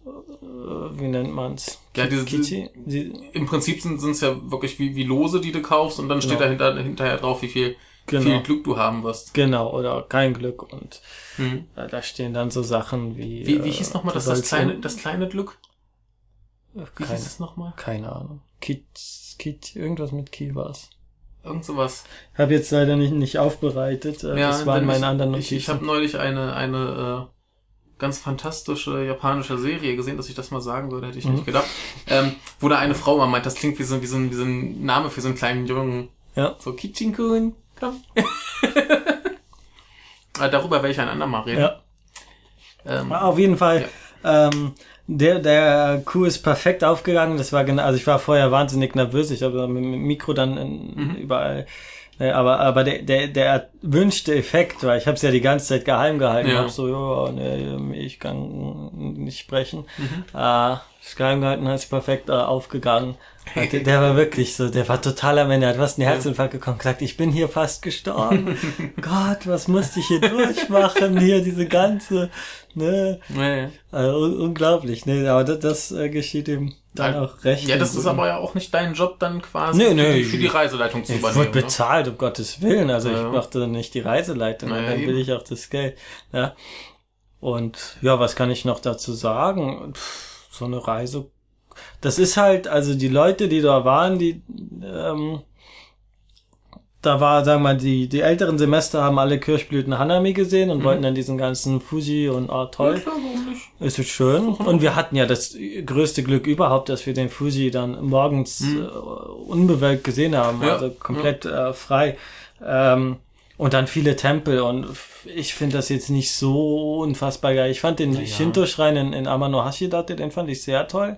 Äh, wie nennt man's? Ja, diese-? Die, Im Prinzip sind es ja wirklich wie, wie Lose, die du kaufst und dann steht Genau. dahinter, hinterher drauf, wie viel, Genau. viel Glück du haben wirst. Genau, oder kein Glück. Und Mhm. äh, da stehen dann so Sachen wie. Wie, wie äh, hieß nochmal du das, das kleine, in- das kleine Glück? Wie keine, hieß es nochmal? keine Ahnung. Kit, Kit, irgendwas mit Ki war's. Irgend sowas. Ich habe jetzt leider nicht, nicht aufbereitet. Äh, das waren meine ich, anderen Ich, ich Notizen. habe neulich eine, eine äh, ganz fantastische japanische Serie gesehen, dass ich das mal sagen würde, hätte ich Mhm. nicht gedacht. Ähm, wo da eine Frau mal meint, das klingt wie so, wie so, ein, wie so ein Name für so einen kleinen Jungen. Ja. So, Kichinkun, komm. äh, darüber werde ich ein andermal reden. ja. Ähm, Auf jeden Fall. Ähm, der, der Coup ist perfekt aufgegangen. Das war genau, also ich war vorher wahnsinnig nervös. Ich habe mit dem Mikro dann in, Mhm. überall. Äh, Aber, aber der, der, der erwünschte Effekt war, ich habe es ja die ganze Zeit geheim gehalten. Ja. Ich hab so, ja, nee, ich kann nicht sprechen. Mhm. Äh, das geheim gehalten ist perfekt äh, aufgegangen. Der, der war wirklich so, der war total am Ende, hat fast einen Herzinfarkt bekommen, gesagt, ich bin hier fast gestorben. Gott, was musste ich hier durchmachen? Hier diese ganze, ne, ja, ja. also, un unglaublich, ne, aber das, das äh, geschieht ihm dann Ja, auch recht. ja, das ist aber ja auch nicht dein Job dann quasi Nee, für, nee, die, für die Reiseleitung zu ich übernehmen. wurde ne? bezahlt, um Gottes Willen. Also Ja. ich machte nicht die Reiseleitung, Na ja, dann will eben. ich auch das Geld. Ja. Und ja, was kann ich noch dazu sagen? Pff, so eine Reise. Das ist halt, also die Leute, die da waren, die ähm, da war, sagen wir mal, die, die älteren Semester haben alle Kirschblüten Hanami gesehen und Mhm. wollten dann diesen ganzen Fuji und Ja, toll. Es ist schön. Und wir hatten ja das größte Glück überhaupt, dass wir den Fuji dann morgens Mhm. äh, unbewölkt gesehen haben, Ja, also komplett äh, frei. Ähm, und dann viele Tempel und ich finde das jetzt nicht so unfassbar geil. Ich fand den ja. Shinto-Schrein in, in Amano Hashidate, den fand ich sehr toll.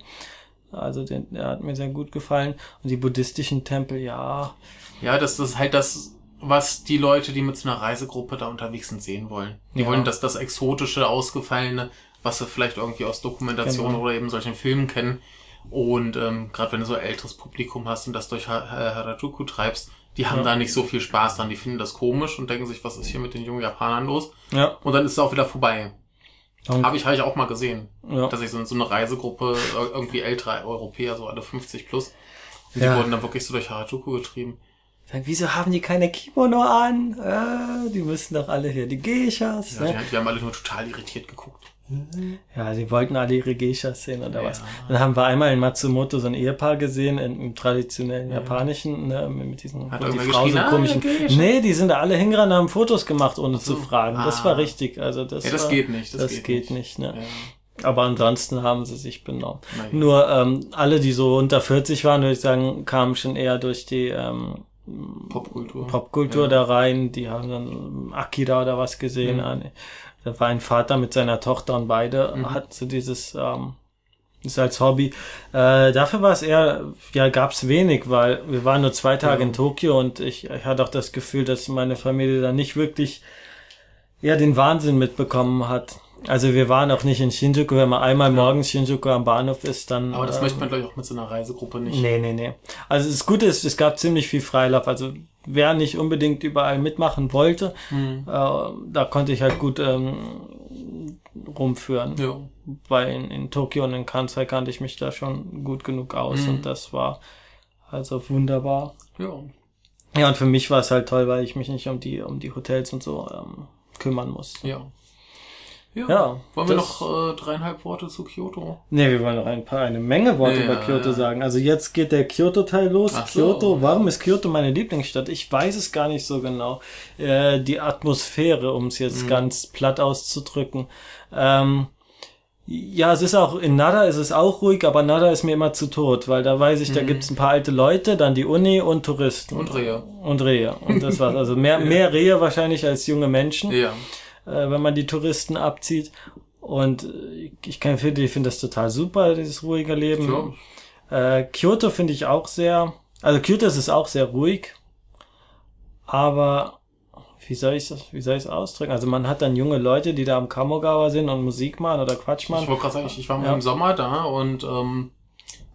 Also den, der hat mir sehr gut gefallen. Und die buddhistischen Tempel, ja. Ja, das, ist halt das, was die Leute, die mit so einer Reisegruppe da unterwegs sind, sehen wollen. Die Ja. wollen das, das exotische, ausgefallene, was sie vielleicht irgendwie aus Dokumentationen Genau. oder eben solchen Filmen kennen. Und ähm, gerade wenn du so älteres Publikum hast und das durch Ha- Ha- Harajuku treibst, die haben Ja. da nicht so viel Spaß dran. Die finden das komisch und denken sich, was ist hier mit den jungen Japanern los? Ja. Und dann ist es auch wieder vorbei. Habe ich, hab ich auch mal gesehen. ja. Dass ich so, so eine Reisegruppe, ir- irgendwie ältere Europäer, so alle 50 plus, die Ja. wurden dann wirklich so durch Harajuku getrieben. Sagen, wieso haben die keine Kimono an? Äh, die müssen doch alle hier die Geishas. Ja, ne? die haben alle nur total irritiert geguckt. Ja, sie wollten alle ihre Geishas sehen oder Ja. was. Dann haben wir einmal in Matsumoto so ein Ehepaar gesehen, in, im traditionellen japanischen, ne, mit diesen, Hat die Frau so "Ah, komischen. Geisha." Nee, die sind da alle hingerannt, haben Fotos gemacht, ohne so. zu fragen. Das Ah. war richtig. Also das, Ja, das war, geht nicht, das Das, geht geht, nicht. ne? Ja. Aber ansonsten haben sie sich benommen. Nur ähm, alle, die so unter 40 waren, würde ich sagen, kamen schon eher durch die ähm, Popkultur. Popkultur Ja. da rein. Die haben dann Akira oder was gesehen. Mhm. Da war ein Vater mit seiner Tochter und beide Mhm. hatten so dieses ähm, ist als Hobby. Äh, dafür war es eher, ja, gab's wenig, weil wir waren nur zwei Tage Ja. in Tokio und ich, ich hatte auch das Gefühl, dass meine Familie da nicht wirklich ja den Wahnsinn mitbekommen hat. Also wir waren auch nicht in Shinjuku, wenn man einmal morgens Shinjuku am Bahnhof ist, dann. Aber das ähm, möchte man, glaube ich, auch mit so einer Reisegruppe nicht. Nee, nee, nee. Also das Gute ist, es gab ziemlich viel Freilauf. Also wer nicht unbedingt überall mitmachen wollte, Hm. äh, da konnte ich halt gut ähm, rumführen. Ja. Weil in, in Tokio und in Kansai kannte ich mich da schon gut genug aus Mhm. und das war also wunderbar. Ja. Ja, und für mich war es halt toll, weil ich mich nicht um die, um die Hotels und so ähm, kümmern muss. Ja. Ja. Ja, Wollen wir noch äh, dreieinhalb Worte zu Kyoto? Nee, wir wollen noch ein paar, eine Menge Worte Ja, über Kyoto ja. sagen. Also jetzt geht der Kyoto-Teil los. Ach so. Kyoto, warum ist Kyoto meine Lieblingsstadt? Ich weiß es gar nicht so genau. Äh, die Atmosphäre, um es jetzt Mhm. ganz platt auszudrücken. Ähm, ja, es ist auch, in Nara ist es auch ruhig, aber Nara ist mir immer zu tot, weil da weiß ich, da Mhm. gibt's ein paar alte Leute, dann die Uni und Touristen. Und Rehe. Und Rehe. Und das war's. Also mehr, mehr Rehe wahrscheinlich als junge Menschen Ja. Äh, wenn man die Touristen abzieht. Und äh, ich kann finde, ich finde das total super, dieses ruhige Leben. Äh, Kyoto finde ich auch sehr, also Kyoto ist es auch sehr ruhig, aber wie soll ich das, wie soll ich es ausdrücken? Also man hat dann junge Leute, die da am Kamogawa sind und Musik machen oder Quatsch Ich machen. wollte gerade sagen, ich, ich war mal Ja. im Sommer da und ähm,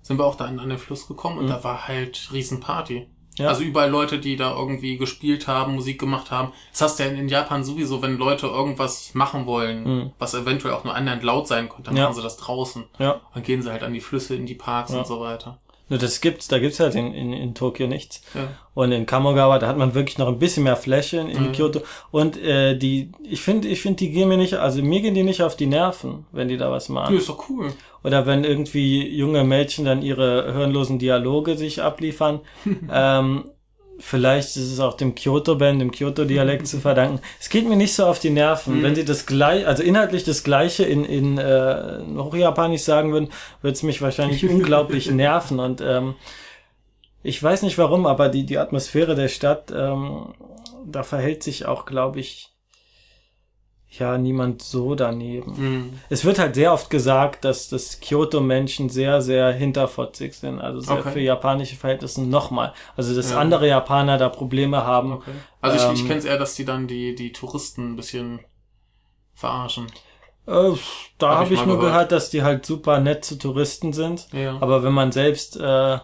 sind wir auch da an, an den Fluss gekommen und Mhm. da war halt Riesenparty. Ja. Also überall Leute, die da irgendwie gespielt haben, Musik gemacht haben. Das hast du ja in, in Japan sowieso, wenn Leute irgendwas machen wollen, Mhm. was eventuell auch nur annähernd laut sein könnte, dann Ja. machen sie das draußen. Ja, Dann gehen sie halt an die Flüsse, in die Parks Ja. und so weiter. Nur das gibt's, da gibt's halt in, in, in Tokio nichts. Ja. Und in Kamogawa, da hat man wirklich noch ein bisschen mehr Fläche in, in Mhm. Kyoto. Und äh, die, ich finde, ich finde, die gehen mir nicht, also mir gehen die nicht auf die Nerven, wenn die da was machen. Nö, ist doch cool. Oder wenn irgendwie junge Mädchen dann ihre hirnlosen Dialoge sich abliefern. ähm, vielleicht ist es auch dem Kyoto-Band, dem Kyoto-Dialekt zu verdanken. Es geht mir nicht so auf die Nerven. Mhm. Wenn sie das gleich, also inhaltlich das Gleiche in, in äh, Hochjapanisch sagen würden, würde es mich wahrscheinlich unglaublich nerven. Und ähm, ich weiß nicht warum, aber die, die Atmosphäre der Stadt, ähm, da verhält sich auch, glaube ich, ja, niemand so daneben. Mhm. Es wird halt sehr oft gesagt, dass das Kyoto-Menschen sehr, sehr hinterfotzig sind. Also sehr Okay. für japanische Verhältnisse nochmal. Also dass Ja. andere Japaner da Probleme haben. Okay. Also ich, ich Ähm, kenne es eher, dass die dann die, die Touristen ein bisschen verarschen. Äh, Hab da ich habe ich, mal nur gehört. gehört, dass die halt super nett zu Touristen sind. Ja. Aber wenn man selbst äh,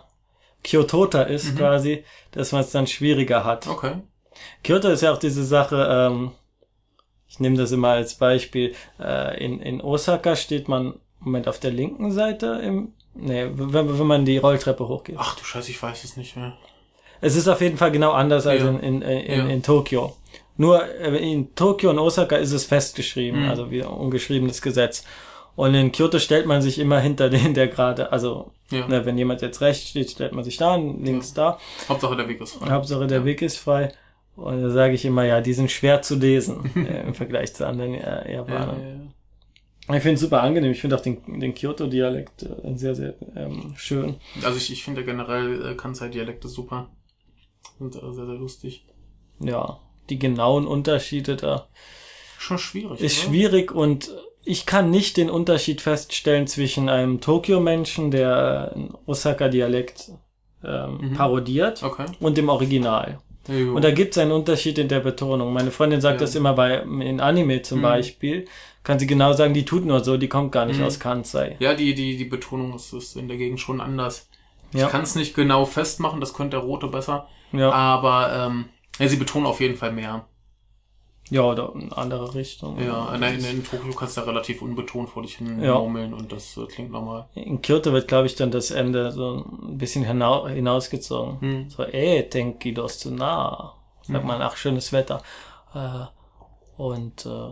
Kyotota ist Mhm. quasi, dass man es dann schwieriger hat. okay. Kyoto ist ja auch diese Sache, ähm, ich nehme das immer als Beispiel, äh, in, in Osaka steht man, Moment, auf der linken Seite im, nee, wenn, wenn man die Rolltreppe hochgeht. Ach du Scheiße, ich weiß es nicht mehr. Es ist auf jeden Fall genau anders als Ja. in, in, in, Ja. in Tokio. Nur äh, in Tokio und Osaka ist es festgeschrieben, Mhm. also wie ungeschriebenes Gesetz. Und in Kyoto stellt man sich immer hinter den, der gerade, also Ja. ne, wenn jemand jetzt rechts steht, stellt man sich da, links da. Hauptsache der Weg ist frei. Hauptsache der. Weg ist frei. Und da sage ich immer, ja, die sind schwer zu lesen äh, im Vergleich zu anderen äh, Ja, Japanern. ja, Ich finde es super angenehm. Ich finde auch den, den Kyoto-Dialekt äh, sehr, sehr ähm, schön. ja. Also ich, ich finde generell äh, Kansai-Dialekte super. Sind äh, sehr, sehr lustig. Ja, die genauen Unterschiede da Schon schwierig. ist oder? schwierig und ich kann nicht den Unterschied feststellen zwischen einem Tokio-Menschen, der einen Osaka-Dialekt ähm, Mhm. parodiert, Okay. und dem Original. Jo. Und da gibt es einen Unterschied in der Betonung. Meine Freundin sagt Ja. das immer bei in Anime zum Mhm. Beispiel. Kann sie genau sagen, die tut nur so, die kommt gar nicht Mhm. aus Kansai. ja, die, die, die Betonung ist, ist in der Gegend schon anders. Ja. Ich kann es nicht genau festmachen, das könnte der Rote besser. Ja, Aber ähm, ja, sie betonen auf jeden Fall mehr. Ja oder in andere Richtung. Ja, in, in, in Tokio kannst du ja relativ unbetont vor dich hin Ja. murmeln und das äh, klingt normal. In Kyoto wird, glaube ich, dann das Ende so ein bisschen hinau hinausgezogen. Hm. So, ey, tenki dos zu nah. Sagt man, ach, schönes Wetter. Äh, und äh,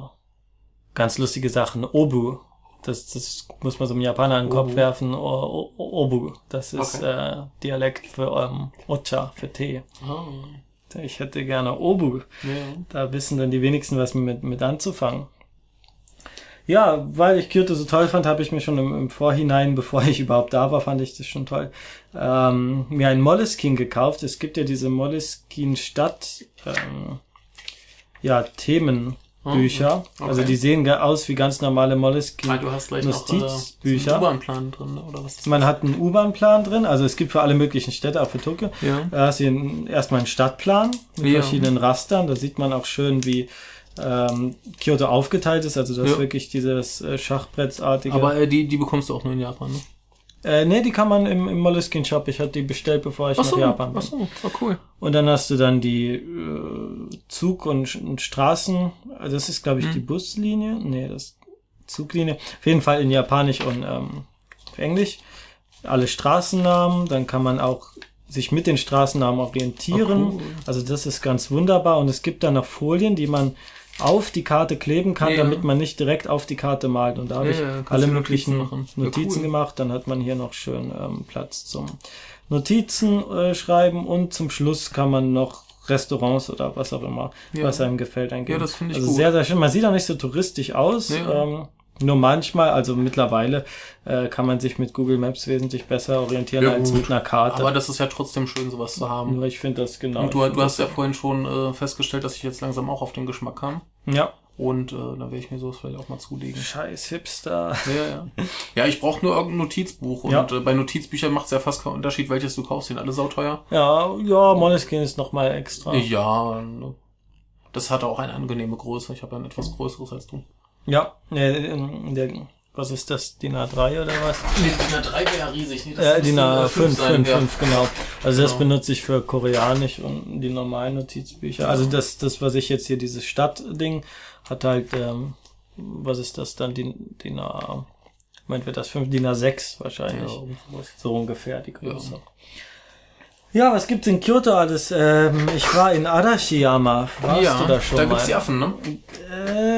ganz lustige Sachen. Obu. Das, das muss man so einem Japaner in den Kopf Obu. werfen. O, o, Obu. Das ist Okay. äh, Dialekt für ähm, Ocha, für Tee. Ah, Ich hätte gerne Obu. ja. Da wissen dann die wenigsten, was mit, mit anzufangen. Ja, weil ich Kyoto so toll fand, habe ich mir schon im, im Vorhinein, bevor ich überhaupt da war, fand ich das schon toll, ähm, mir ein Moleskine gekauft. Es gibt ja diese Moleskine-Stadt, ähm, ja, Themenbücher. Oh, okay. Also die sehen aus wie ganz normale Ah, Moleskine. du hast gleich äh, Notizbücher. einen U-Bahn-Plan drin, oder was? Man hat einen U-Bahn-Plan drin, also es gibt für alle möglichen Städte, auch für Tokio. Ja. Da hast du einen- erstmal einen Stadtplan mit Ja. verschiedenen Rastern. Da sieht man auch schön, wie ähm, Kyoto aufgeteilt ist. Also das ist Ja. wirklich dieses äh, Schachbrettartige. Aber äh, die, die bekommst du auch nur in Japan, ne? Äh, nee, die kann man im, im Moleskine Shop. Ich hatte die bestellt, bevor ich Ach so, nach Japan bin. ach so, oh, cool. Und dann hast du dann die äh, Zug- und, und Straßen. Also das ist, glaube ich, Hm. die Buslinie. Nee, das ist Zuglinie. Auf jeden Fall in Japanisch und ähm, Englisch. Alle Straßennamen. Dann kann man auch sich mit den Straßennamen orientieren. Oh, cool. Also das ist ganz wunderbar. Und es gibt dann noch Folien, die man auf die Karte kleben kann, Ja. damit man nicht direkt auf die Karte malt. Und da habe Ja, ich ja, alle möglichen Notizen Notizen, gemacht. Dann hat man hier noch schön ähm, Platz zum Notizen äh, schreiben und zum Schluss kann man noch Restaurants oder was auch immer, was einem gefällt, eingeben. Ja, das finde ich also gut. sehr, sehr schön. Man sieht auch nicht so touristisch aus. Ähm, nur manchmal, also mittlerweile, äh, kann man sich mit Google Maps wesentlich besser orientieren Ja, als mit einer Karte. Aber das ist ja trotzdem schön, sowas zu haben. Nur ich finde das genau. Und du, du hast ja vorhin schon äh, festgestellt, dass ich jetzt langsam auch auf den Geschmack kam. Ja. Und äh, da werde ich mir sowas vielleicht auch mal zulegen. Scheiß Hipster. Ja, ja. Ja, ich brauche nur irgendein Notizbuch. Und Ja. äh, bei Notizbüchern macht es ja fast keinen Unterschied, welches du kaufst. Sind alle sauteuer. Ja, ja, Moneskin ist nochmal extra. Ja, ne. das hat auch eine angenehme Größe. Ich habe ja ein etwas größeres als du. Ja, äh, der, was ist das, DIN A3 oder was? Nee, DIN A3 wäre ja riesig. Nee, Äh, DIN A5, 5, sein, 5, genau. Also das Genau. benutze ich für Koreanisch und die normalen Notizbücher. Also das, das, was ich jetzt hier, dieses Stadtding, hat halt, ähm, was ist das dann, DIN, DIN A, meint wird das 5, DIN A6 Ja, wahrscheinlich. sowas. So ungefähr die Größe. Ja. Was gibt's in Kyoto alles? Ähm, ich war in Arashiyama. Warst ja, du da schon da mal? gibt's die Affen, ne?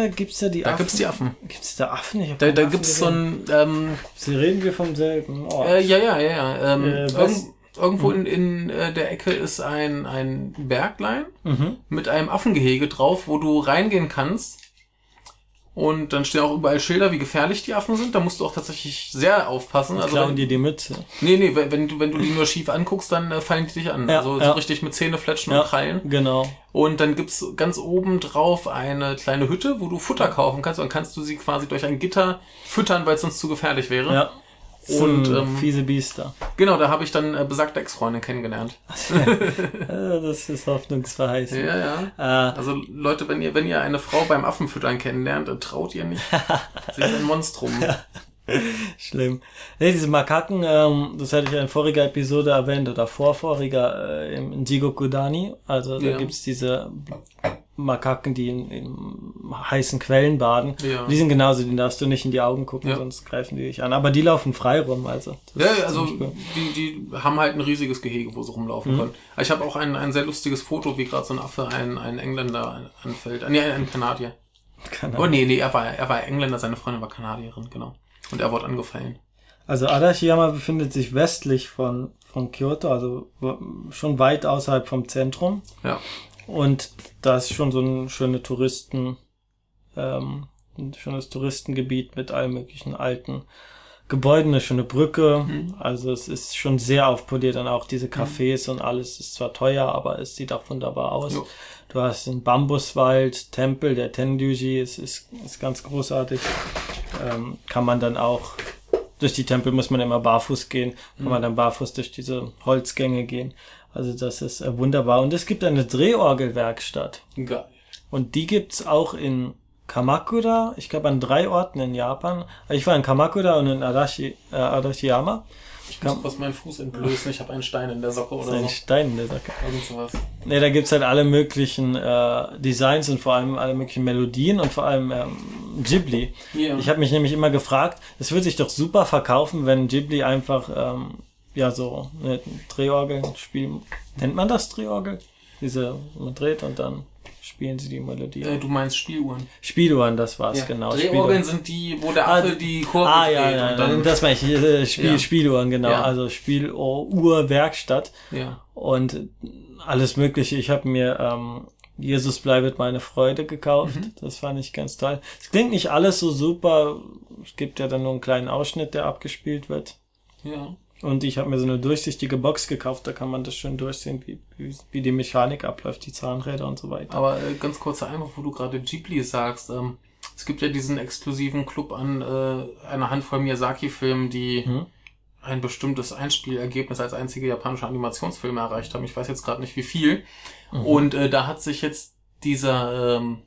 Äh, gibt's da die Da Affen? gibt's die Affen. Gibt's da Affen? Ich hab Da, da Affen gibt's so gesehen. ein, ähm, Sie reden wir vom selben Ort. äh, ja, ja, ja, ja. Ähm, Äh, irgend, irgendwo in, in äh, der Ecke ist ein, ein Berglein Mhm. mit einem Affengehege drauf, wo du reingehen kannst. Und dann stehen auch überall Schilder, wie gefährlich die Affen sind. Da musst du auch tatsächlich sehr aufpassen. Also Klauen wenn, dir die Mütze. nee, nee, wenn, wenn du wenn du die nur schief anguckst, dann äh, fallen die dich an. Ja, also ja. so richtig mit Zähnefletschen Ja, und Krallen. genau. Und dann gibt's ganz oben drauf eine kleine Hütte, wo du Futter kaufen kannst. Und dann kannst du sie quasi durch ein Gitter füttern, weil es sonst zu gefährlich wäre. Ja. Und, ähm, fiese Biester. Genau, da habe ich dann äh, besagte Ex-Freundin kennengelernt. Äh, das ist hoffnungsverheißend. Ja, ja. Äh, Also Leute, wenn ihr, wenn ihr eine Frau beim Affenfüttern kennenlernt, dann traut ihr nicht. Sie ist ein Monstrum. schlimm. Nee, diese Makaken, ähm, das hatte ich in voriger Episode erwähnt oder vorvoriger äh, im Jigokudani. Also da Ja. gibt's diese Makaken, die in, in heißen Quellen baden. Ja. Die sind genauso, den darfst du nicht in die Augen gucken, Ja. sonst greifen die dich an. Aber die laufen frei rum, also. Ja, also cool. die, die haben halt ein riesiges Gehege, wo sie rumlaufen Mhm. können. Ich habe auch ein, ein sehr lustiges Foto, wie gerade so ein Affe einen, einen Engländer anfällt. Ah, Nee, einen Kanadier. Keine Oh nee, nee, er war, er war Engländer, seine Freundin war Kanadierin, genau. Und er wurde angefallen. Also Arashiyama befindet sich westlich von, von Kyoto, also schon weit außerhalb vom Zentrum. Ja. Und da ist schon so ein schöne Touristen, ähm, ein schönes Touristengebiet mit allen möglichen alten Gebäuden, eine schöne Brücke. Mhm. Also es ist schon sehr aufpoliert, dann auch diese Cafés und alles ist zwar teuer, aber es sieht auch wunderbar aus. Jo. Du hast den Bambuswald, Tempel, der Tenryuji, es ist, ist ganz großartig. ähm, kann man dann auch durch die Tempel muss man immer barfuß gehen, kann man dann barfuß durch diese Holzgänge gehen. Also das ist äh, wunderbar. Und es gibt eine Drehorgelwerkstatt. Geil. Und die gibt's auch in Kamakura, ich glaube an drei Orten in Japan. Ich war in Kamakura und in Arashi, äh, Arashiyama. Ich muss kurz meinen Fuß entblößen, ich habe einen Stein in der Socke oder ein so. Stein in der Socke. Irgend sowas. Ne, da gibt's halt alle möglichen äh, Designs und vor allem alle möglichen Melodien und vor allem ähm, Ghibli. Ja. Ich habe mich nämlich immer gefragt, es würde sich doch super verkaufen, wenn Ghibli einfach ähm, ja so eine Drehorgel spielen. Nennt man das Drehorgel? Diese man dreht und dann spielen sie die Melodie. Äh, du meinst Spieluhren. Spieluhren, das war's Ja. genau. Drehorgeln Spieluhren. sind die, wo der Ah, Affe die Kurve Ah ja, ja, und dann. das meine ich. äh, Spiel, Ja. Spieluhren, genau. Ja. Also Spieluhrwerkstatt ja. und alles Mögliche. Ich habe mir ähm, Jesus bleibet meine Freude gekauft. Mhm. Das fand ich ganz toll. Es klingt nicht alles so super. Es gibt ja dann nur einen kleinen Ausschnitt, der abgespielt wird. Ja. Und ich habe mir so eine durchsichtige Box gekauft, da kann man das schön durchsehen, wie, wie, die Mechanik abläuft, die Zahnräder und so weiter. Aber äh, ganz kurzer Einwurf, wo du gerade Ghibli sagst. Ähm, es gibt ja diesen exklusiven Club an äh, einer Handvoll Miyazaki-Filmen, die Mhm. ein bestimmtes Einspielergebnis als einzige japanische Animationsfilme erreicht haben. Ich weiß jetzt gerade nicht wie viel. Mhm. Und äh, da hat sich jetzt dieser ähm,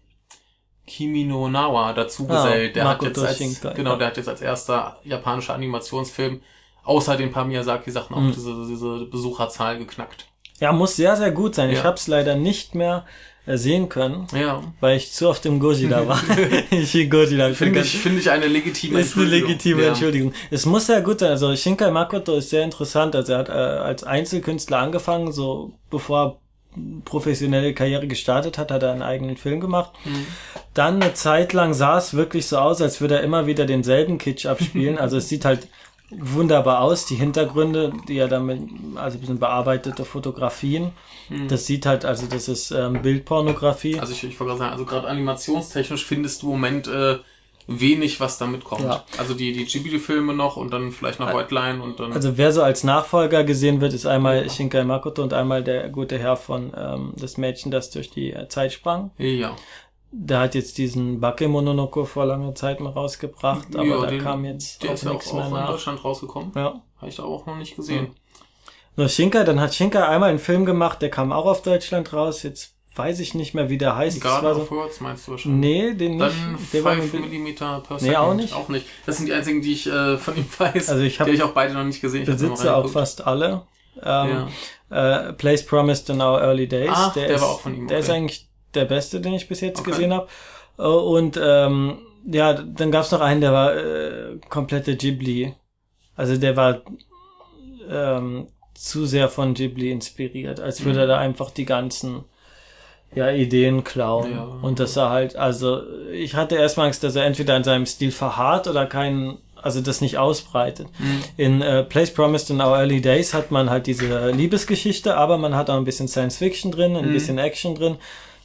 Kimi no Nawa dazu Ah, gesellt. der hat Makoto jetzt als, Shinkai, genau, der hat jetzt als erster japanischer Animationsfilm außer den paar Miyazaki-Sachen auch Mhm. diese, diese Besucherzahl geknackt. Ja, muss sehr, sehr gut sein. Ich Ja. habe es leider nicht mehr äh, sehen können, Ja. weil ich zu oft im Gojira war. ich will. Ich bin Finde ich, finde ich eine legitime ist eine Entschuldigung. legitime ja. Entschuldigung. Es muss sehr gut sein. Also Shinkai Makoto ist sehr interessant. Also er hat äh, als Einzelkünstler angefangen, so bevor er professionelle Karriere gestartet hat, hat er einen eigenen Film gemacht. Mhm. Dann eine Zeit lang sah es wirklich so aus, als würde er immer wieder denselben Kitsch abspielen. Also es sieht halt wunderbar aus, die Hintergründe, die er damit, also ein bisschen bearbeitete Fotografien. Das sieht halt, also das ist ähm, Bildpornografie. Also ich, ich wollte gerade sagen, also gerade animationstechnisch findest du im Moment äh, wenig, was damit kommt. Ja. Also die, die Ghibli-Filme noch und dann vielleicht noch White Line und dann... Also wer so als Nachfolger gesehen wird, ist einmal Shinkai Makoto und einmal der gute Herr von ähm, das Mädchen, das durch die Zeit sprang. ja. Der hat jetzt diesen Bake Mononoko vor langer Zeit mal rausgebracht, aber Ja, da den- kam jetzt Der auch ist ja auch, nichts mehr auch in nach. Deutschland rausgekommen. Ja. Habe ich da auch noch nicht gesehen. Nur Shinkai, dann hat Shinkai einmal einen Film gemacht, der kam auch auf Deutschland raus. Jetzt weiß ich nicht mehr, wie der heißt. Das Garden war of so, Words meinst du wahrscheinlich? nee, den nicht. Dann Der war 5 mit, mm per Nee, auch nicht? Auch nicht. Das sind die einzigen, die ich äh, von ihm weiß. Also ich hab- die hab ich auch beide noch nicht gesehen. Ich besitze auch fast alle. Ähm, äh, Place Promised in Our Early Days. Ach, der ist, war auch von ihm, Der ist okay. eigentlich der beste, den ich bis jetzt Okay. gesehen habe. Und ähm, ja, dann gab's noch einen, der war äh, komplette Ghibli. Also der war ähm, zu sehr von Ghibli inspiriert, als würde er da einfach die ganzen ja, Ideen klauen. Mhm. Ja. Und das sah halt, also ich hatte erstmal Angst, dass er entweder in seinem Stil verharrt oder keinen, also das nicht ausbreitet. Mhm. In äh, Place Promised in Our Early Days hat man halt diese Liebesgeschichte, aber man hat auch ein bisschen Science Fiction drin, ein Mhm. bisschen Action drin.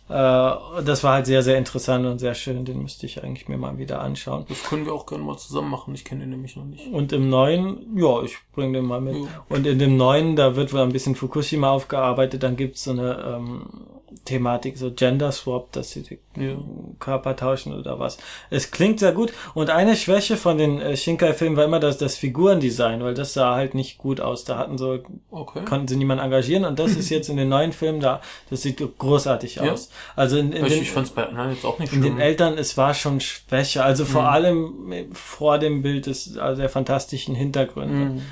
Äh, das war halt sehr, sehr interessant und sehr schön. Den müsste ich eigentlich mir mal wieder anschauen. Das können wir auch gerne mal zusammen machen. Ich kenne den nämlich noch nicht. Und im neuen, ja, ich bring den mal mit. Ja. Und in dem neuen, da wird wohl ein bisschen Fukushima aufgearbeitet. Dann gibt's so eine ähm, Thematik, so Gender Swap, dass sie die Ja. Körper tauschen oder was. Es klingt sehr gut. Und eine Schwäche von den äh, Shinkai-Filmen war immer das, das Figurendesign, weil das sah halt nicht gut aus. Da hatten so, Okay. konnten sie niemanden engagieren. Und das ist jetzt in den neuen Filmen da, das sieht großartig Ja. aus. Also in, in ich den, ich fand es bei anderen jetzt auch nicht in den schlimm. Eltern, es war schon schwächer. Also vor Mhm. allem vor dem Bild des, also der fantastischen Hintergründe. Mhm.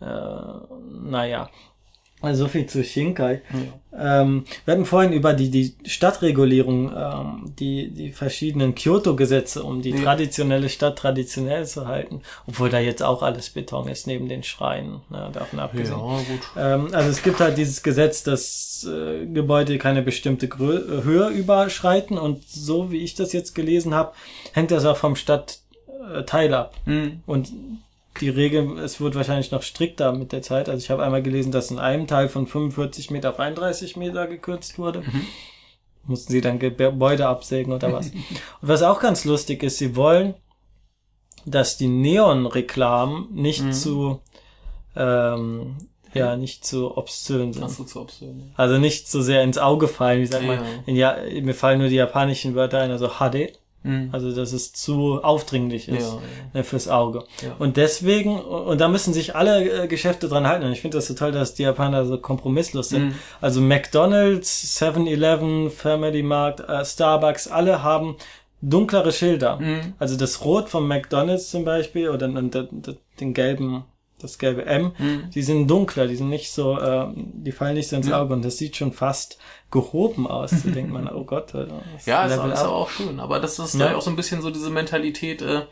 Äh, naja. Also so viel zu Shinkai. Ja. Ähm, wir hatten vorhin über die, die Stadtregulierung, ähm, die, die verschiedenen Kyoto-Gesetze, um die Ja. traditionelle Stadt traditionell zu halten. Obwohl da jetzt auch alles Beton ist, neben den Schreinen, ne, davon Ja, abgesehen. gut. Ähm, also es gibt halt dieses Gesetz, dass äh, Gebäude keine bestimmte Grö Höhe überschreiten und so wie ich das jetzt gelesen habe, hängt das auch vom Stadtteil ab. Mhm. Und die Regel, es wird wahrscheinlich noch strikter mit der Zeit. Also ich habe einmal gelesen, dass in einem Teil von 45 Meter auf 31 Meter gekürzt wurde. Mussten sie dann Gebäude absägen oder was. Und was auch ganz lustig ist, sie wollen, dass die Neon-Reklamen nicht Mhm. zu, ähm, ja, nicht zu obszön sind. Du zu obszön. Also nicht so sehr ins Auge fallen, wie sagt man. Ja. In ja, mir fallen nur die japanischen Wörter ein, also Hade. Mhm. Also, dass es zu aufdringlich ist Ja, ne, fürs Auge. Ja. Und deswegen, und da müssen sich alle äh, Geschäfte dran halten. Und ich finde das so toll, dass die Japaner so kompromisslos sind. Mhm. Also McDonalds, 7-Eleven, Family Mart, äh, Starbucks, alle haben dunklere Schilder. Mhm. Also das Rot vom McDonalds zum Beispiel oder und, und, und, den gelben, das gelbe M, Mhm. die sind dunkler, die sind nicht so, äh, die fallen nicht so ins. Auge und das sieht schon fast gehoben aus. Da denkt man, oh Gott, äh, das Ja, ist, Level ist up. aber auch schön. Aber das ist Ja. ja. auch so ein bisschen so diese Mentalität, äh,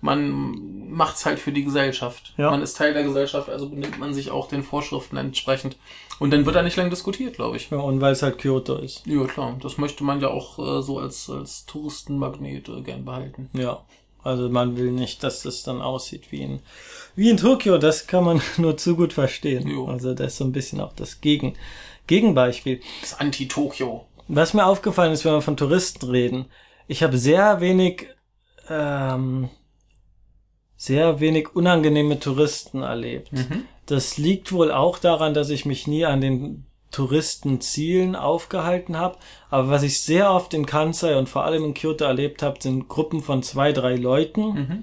man macht's halt für die Gesellschaft. Ja. Man ist Teil der Gesellschaft, also benimmt man sich auch den Vorschriften entsprechend. Und dann wird da nicht lang diskutiert, glaube ich. Ja, und weil es halt Kyoto ist. Ja, klar. Das möchte man ja auch äh, so als, als Touristenmagnet äh, gern behalten. Ja. Also man will nicht, dass es dann aussieht wie in, wie in Tokio. Das kann man nur zu gut verstehen. Jo. Also das ist so ein bisschen auch das Gegen, Gegenbeispiel. Das Anti-Tokio. Was mir aufgefallen ist, wenn wir von Touristen reden, ich habe sehr wenig, ähm, sehr wenig unangenehme Touristen erlebt. Mhm. Das liegt wohl auch daran, dass ich mich nie an den Touristenzielen aufgehalten habe. Aber was ich sehr oft in Kansai und vor allem in Kyoto erlebt habe, sind Gruppen von zwei, drei Leuten, Mhm.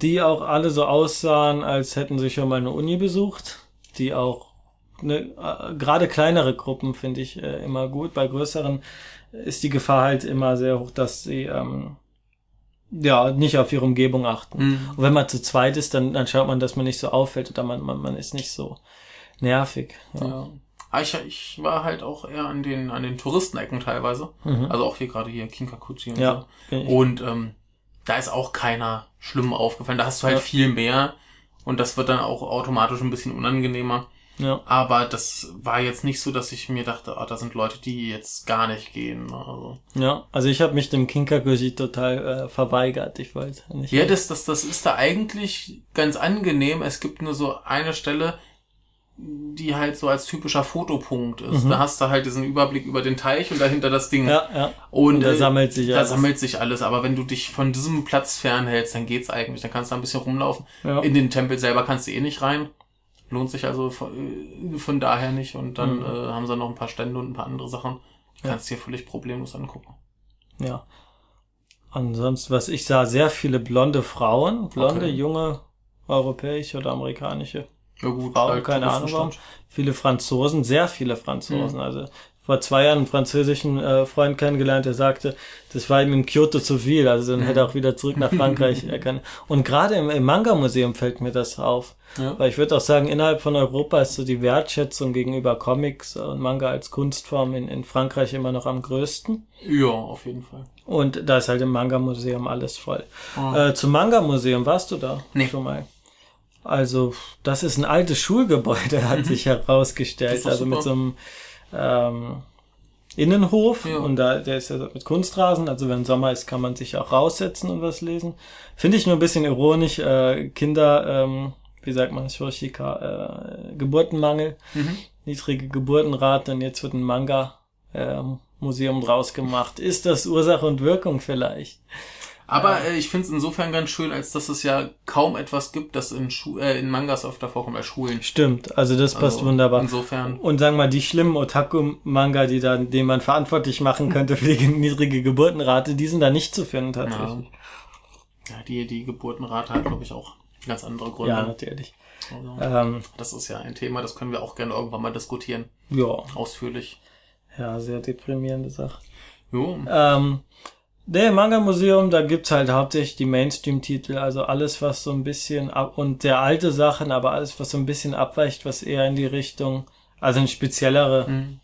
die auch alle so aussahen, als hätten sie schon mal eine Uni besucht, die auch ne, gerade kleinere Gruppen finde ich äh, immer gut. Bei größeren ist die Gefahr halt immer sehr hoch, dass sie ähm, ja nicht auf ihre Umgebung achten. Mhm. Und wenn man zu zweit ist, dann, dann schaut man, dass man nicht so auffällt oder man, man, man ist nicht so nervig. Ja. Ja. Aber ich, ich war halt auch eher an den, an den Touristenecken teilweise. Mhm. Also auch hier gerade hier Kinkakuchi und Ja, so. Und ähm, da ist auch keiner schlimm aufgefallen. Da hast du halt Ja. viel mehr und das wird dann auch automatisch ein bisschen unangenehmer. ja. Aber das war jetzt nicht so, dass ich mir dachte, ah, da sind Leute, die jetzt gar nicht gehen. Also. Ja, also ich habe mich dem Kinkakuji total äh, verweigert. Ich wollte nicht. Ja, das, das, das ist da eigentlich ganz angenehm. Es gibt nur so eine Stelle, die halt so als typischer Fotopunkt ist. Da hast du halt diesen Überblick über den Teich und dahinter das Ding. Mhm. ja, ja. Und, Und da äh, sammelt sich Da alles. sammelt sich alles, aber wenn du dich von diesem Platz fernhältst, dann geht's eigentlich. Dann kannst du da ein bisschen rumlaufen. Ja. In den Tempel selber kannst du eh nicht rein. Lohnt sich also von, äh, von daher nicht. Und dann Mhm. äh, haben sie noch ein paar Stände und ein paar andere Sachen. Die kannst du dir völlig problemlos angucken. Ja. Ansonsten, was ich sah, sehr viele blonde Frauen, blonde, Okay. junge, europäische oder amerikanische Ja gut, Frauen, halt keine Ahnung warum. Viele Franzosen, sehr viele Franzosen. Also vor zwei Jahren einen französischen äh, Freund kennengelernt, der sagte, das war ihm in Kyoto zu viel, also dann hätte er auch wieder zurück nach Frankreich äh, können. Und gerade im, im Manga-Museum fällt mir das auf. Ja. Weil ich würde auch sagen, innerhalb von Europa ist so die Wertschätzung gegenüber Comics und Manga als Kunstform in, in Frankreich immer noch am größten. ja, auf jeden Fall. Und da ist halt im Manga-Museum alles voll. Ah. Äh, zum Manga-Museum warst du da? Nee. Schon mal. Also, das ist ein altes Schulgebäude, hat sich Mhm. Das herausgestellt. Also mit super. so einem ähm, Innenhof Ja. und da der ist ja mit Kunstrasen. Also wenn Sommer ist, kann man sich auch raussetzen und was lesen. Finde ich nur ein bisschen ironisch. Äh, Kinder, ähm, wie sagt man, Shoshika, äh, Geburtenmangel, Mhm. niedrige Geburtenrate und jetzt wird ein Manga ähm, Museum draus gemacht. Ist das Ursache und Wirkung vielleicht? Aber äh, ich finde es insofern ganz schön, als dass es ja kaum etwas gibt, das in, Schu äh, in Mangas öfter vorkommt als Schulen. Stimmt, also das passt Also, wunderbar. Insofern. Und sagen wir mal, die schlimmen Otaku-Manga, die dann, den man verantwortlich machen könnte für die niedrige Geburtenrate, die sind da nicht zu finden Ja, tatsächlich. ja die, die Geburtenrate hat, glaube ich, auch ganz andere Gründe. Ja, natürlich. Also, Ähm, das ist ja ein Thema, das können wir auch gerne irgendwann mal diskutieren. ja, Ausführlich. ja, sehr deprimierende Sache. Jo. Ähm, der Manga-Museum, da gibt's halt hauptsächlich die Mainstream-Titel, also alles, was so ein bisschen ab und der alte Sachen, aber alles, was so ein bisschen abweicht, was eher in die Richtung, also in speziellere Mhm.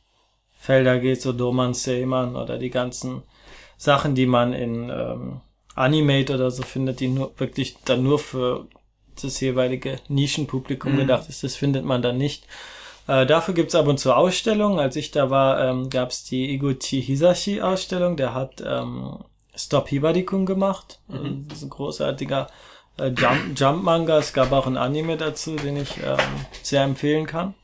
Felder geht, so Doman Seyman oder die ganzen Sachen, die man in ähm, Animate oder so findet, die nur wirklich dann nur für das jeweilige Nischenpublikum Mhm. gedacht ist. Das findet man dann nicht. Äh, dafür gibt's ab und zu Ausstellungen. Als ich da war, ähm, gab's die Iguchi Hisashi Ausstellung. Der hat ähm, Stop Hibari-kun gemacht. Mhm. Das ist ein großartiger äh, Jump- Jump-Manga. es gab auch ein Anime dazu, den ich ähm, sehr empfehlen kann.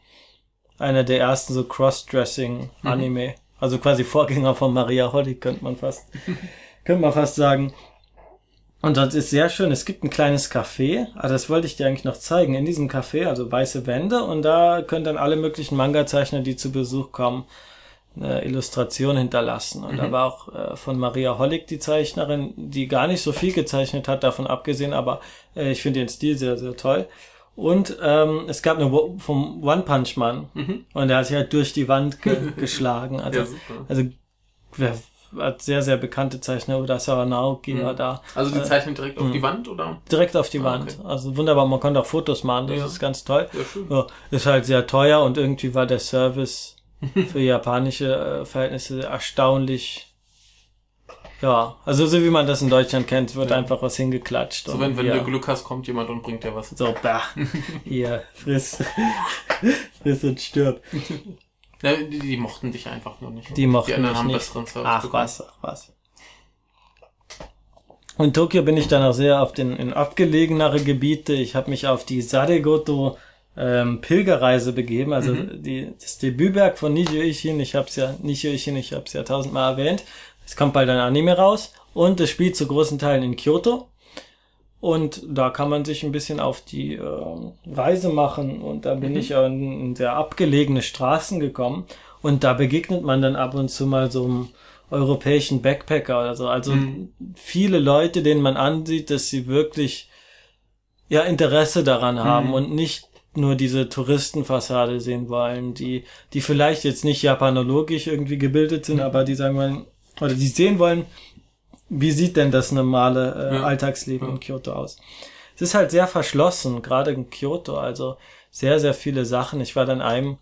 Einer der ersten so Cross-Dressing-Anime. Also quasi Vorgänger von Maria Holly, könnte man fast, könnte man fast sagen. Und das ist sehr schön. Es gibt ein kleines Café. Also das wollte ich dir eigentlich noch zeigen. In diesem Café, also weiße Wände. Und da können dann alle möglichen Manga-Zeichner, die zu Besuch kommen, eine Illustration hinterlassen. Und da war auch äh, von Maria Hollig die Zeichnerin, die gar nicht so viel gezeichnet hat, davon abgesehen, aber äh, ich finde den Stil sehr, sehr toll. Und ähm, es gab eine Wo- vom One Punch Man Mhm. und der hat sich halt durch die Wand ge geschlagen. Also, Ja, also wer hat sehr, sehr bekannte Zeichner oder Naoki war da. Also die zeichnen direkt auf Mhm. die Wand, oder? Direkt auf die Ah, Wand. okay. Also wunderbar, man konnte auch Fotos machen, das Ja. ist ganz toll. Ja, schön. Ja, ist halt sehr teuer und irgendwie war der Service für japanische äh, Verhältnisse erstaunlich. Ja, also so wie man das in Deutschland kennt, wird Ja. einfach was hingeklatscht. So, wenn, wenn ja, du Glück hast, kommt jemand und bringt dir was. So, bah, hier, friss, friss und stirb. Ja, die, die mochten dich einfach nur nicht. Die mochten die anderen haben nicht. besseren Service Ach bekommen. was, ach was. In Tokio bin ich dann auch sehr auf den in abgelegenere Gebiete. Ich habe mich auf die Sadegoto ähm, Pilgerreise begeben, also Mhm. die, das Debütwerk von Nijio Ishin. Ich habe es ja Nijio Ishin, ich habe es ja tausendmal erwähnt. Es kommt bald ein Anime raus und es spielt zu großen Teilen in Kyoto. Und da kann man sich ein bisschen auf die ähm, Reise machen. Und da bin Mhm. ich in, in sehr abgelegene Straßen gekommen. Und da begegnet man dann ab und zu mal so einem europäischen Backpacker oder so. Also Mhm. viele Leute, denen man ansieht, dass sie wirklich ja Interesse daran haben Mhm. und nicht nur diese Touristenfassade sehen wollen, die, die vielleicht jetzt nicht japanologisch irgendwie gebildet sind, Mhm. aber die sagen wollen, oder die sehen wollen, wie sieht denn das normale äh, Ja. Alltagsleben Ja. in Kyoto aus? Es ist halt sehr verschlossen, gerade in Kyoto, also sehr, sehr viele Sachen. Ich war dann in einem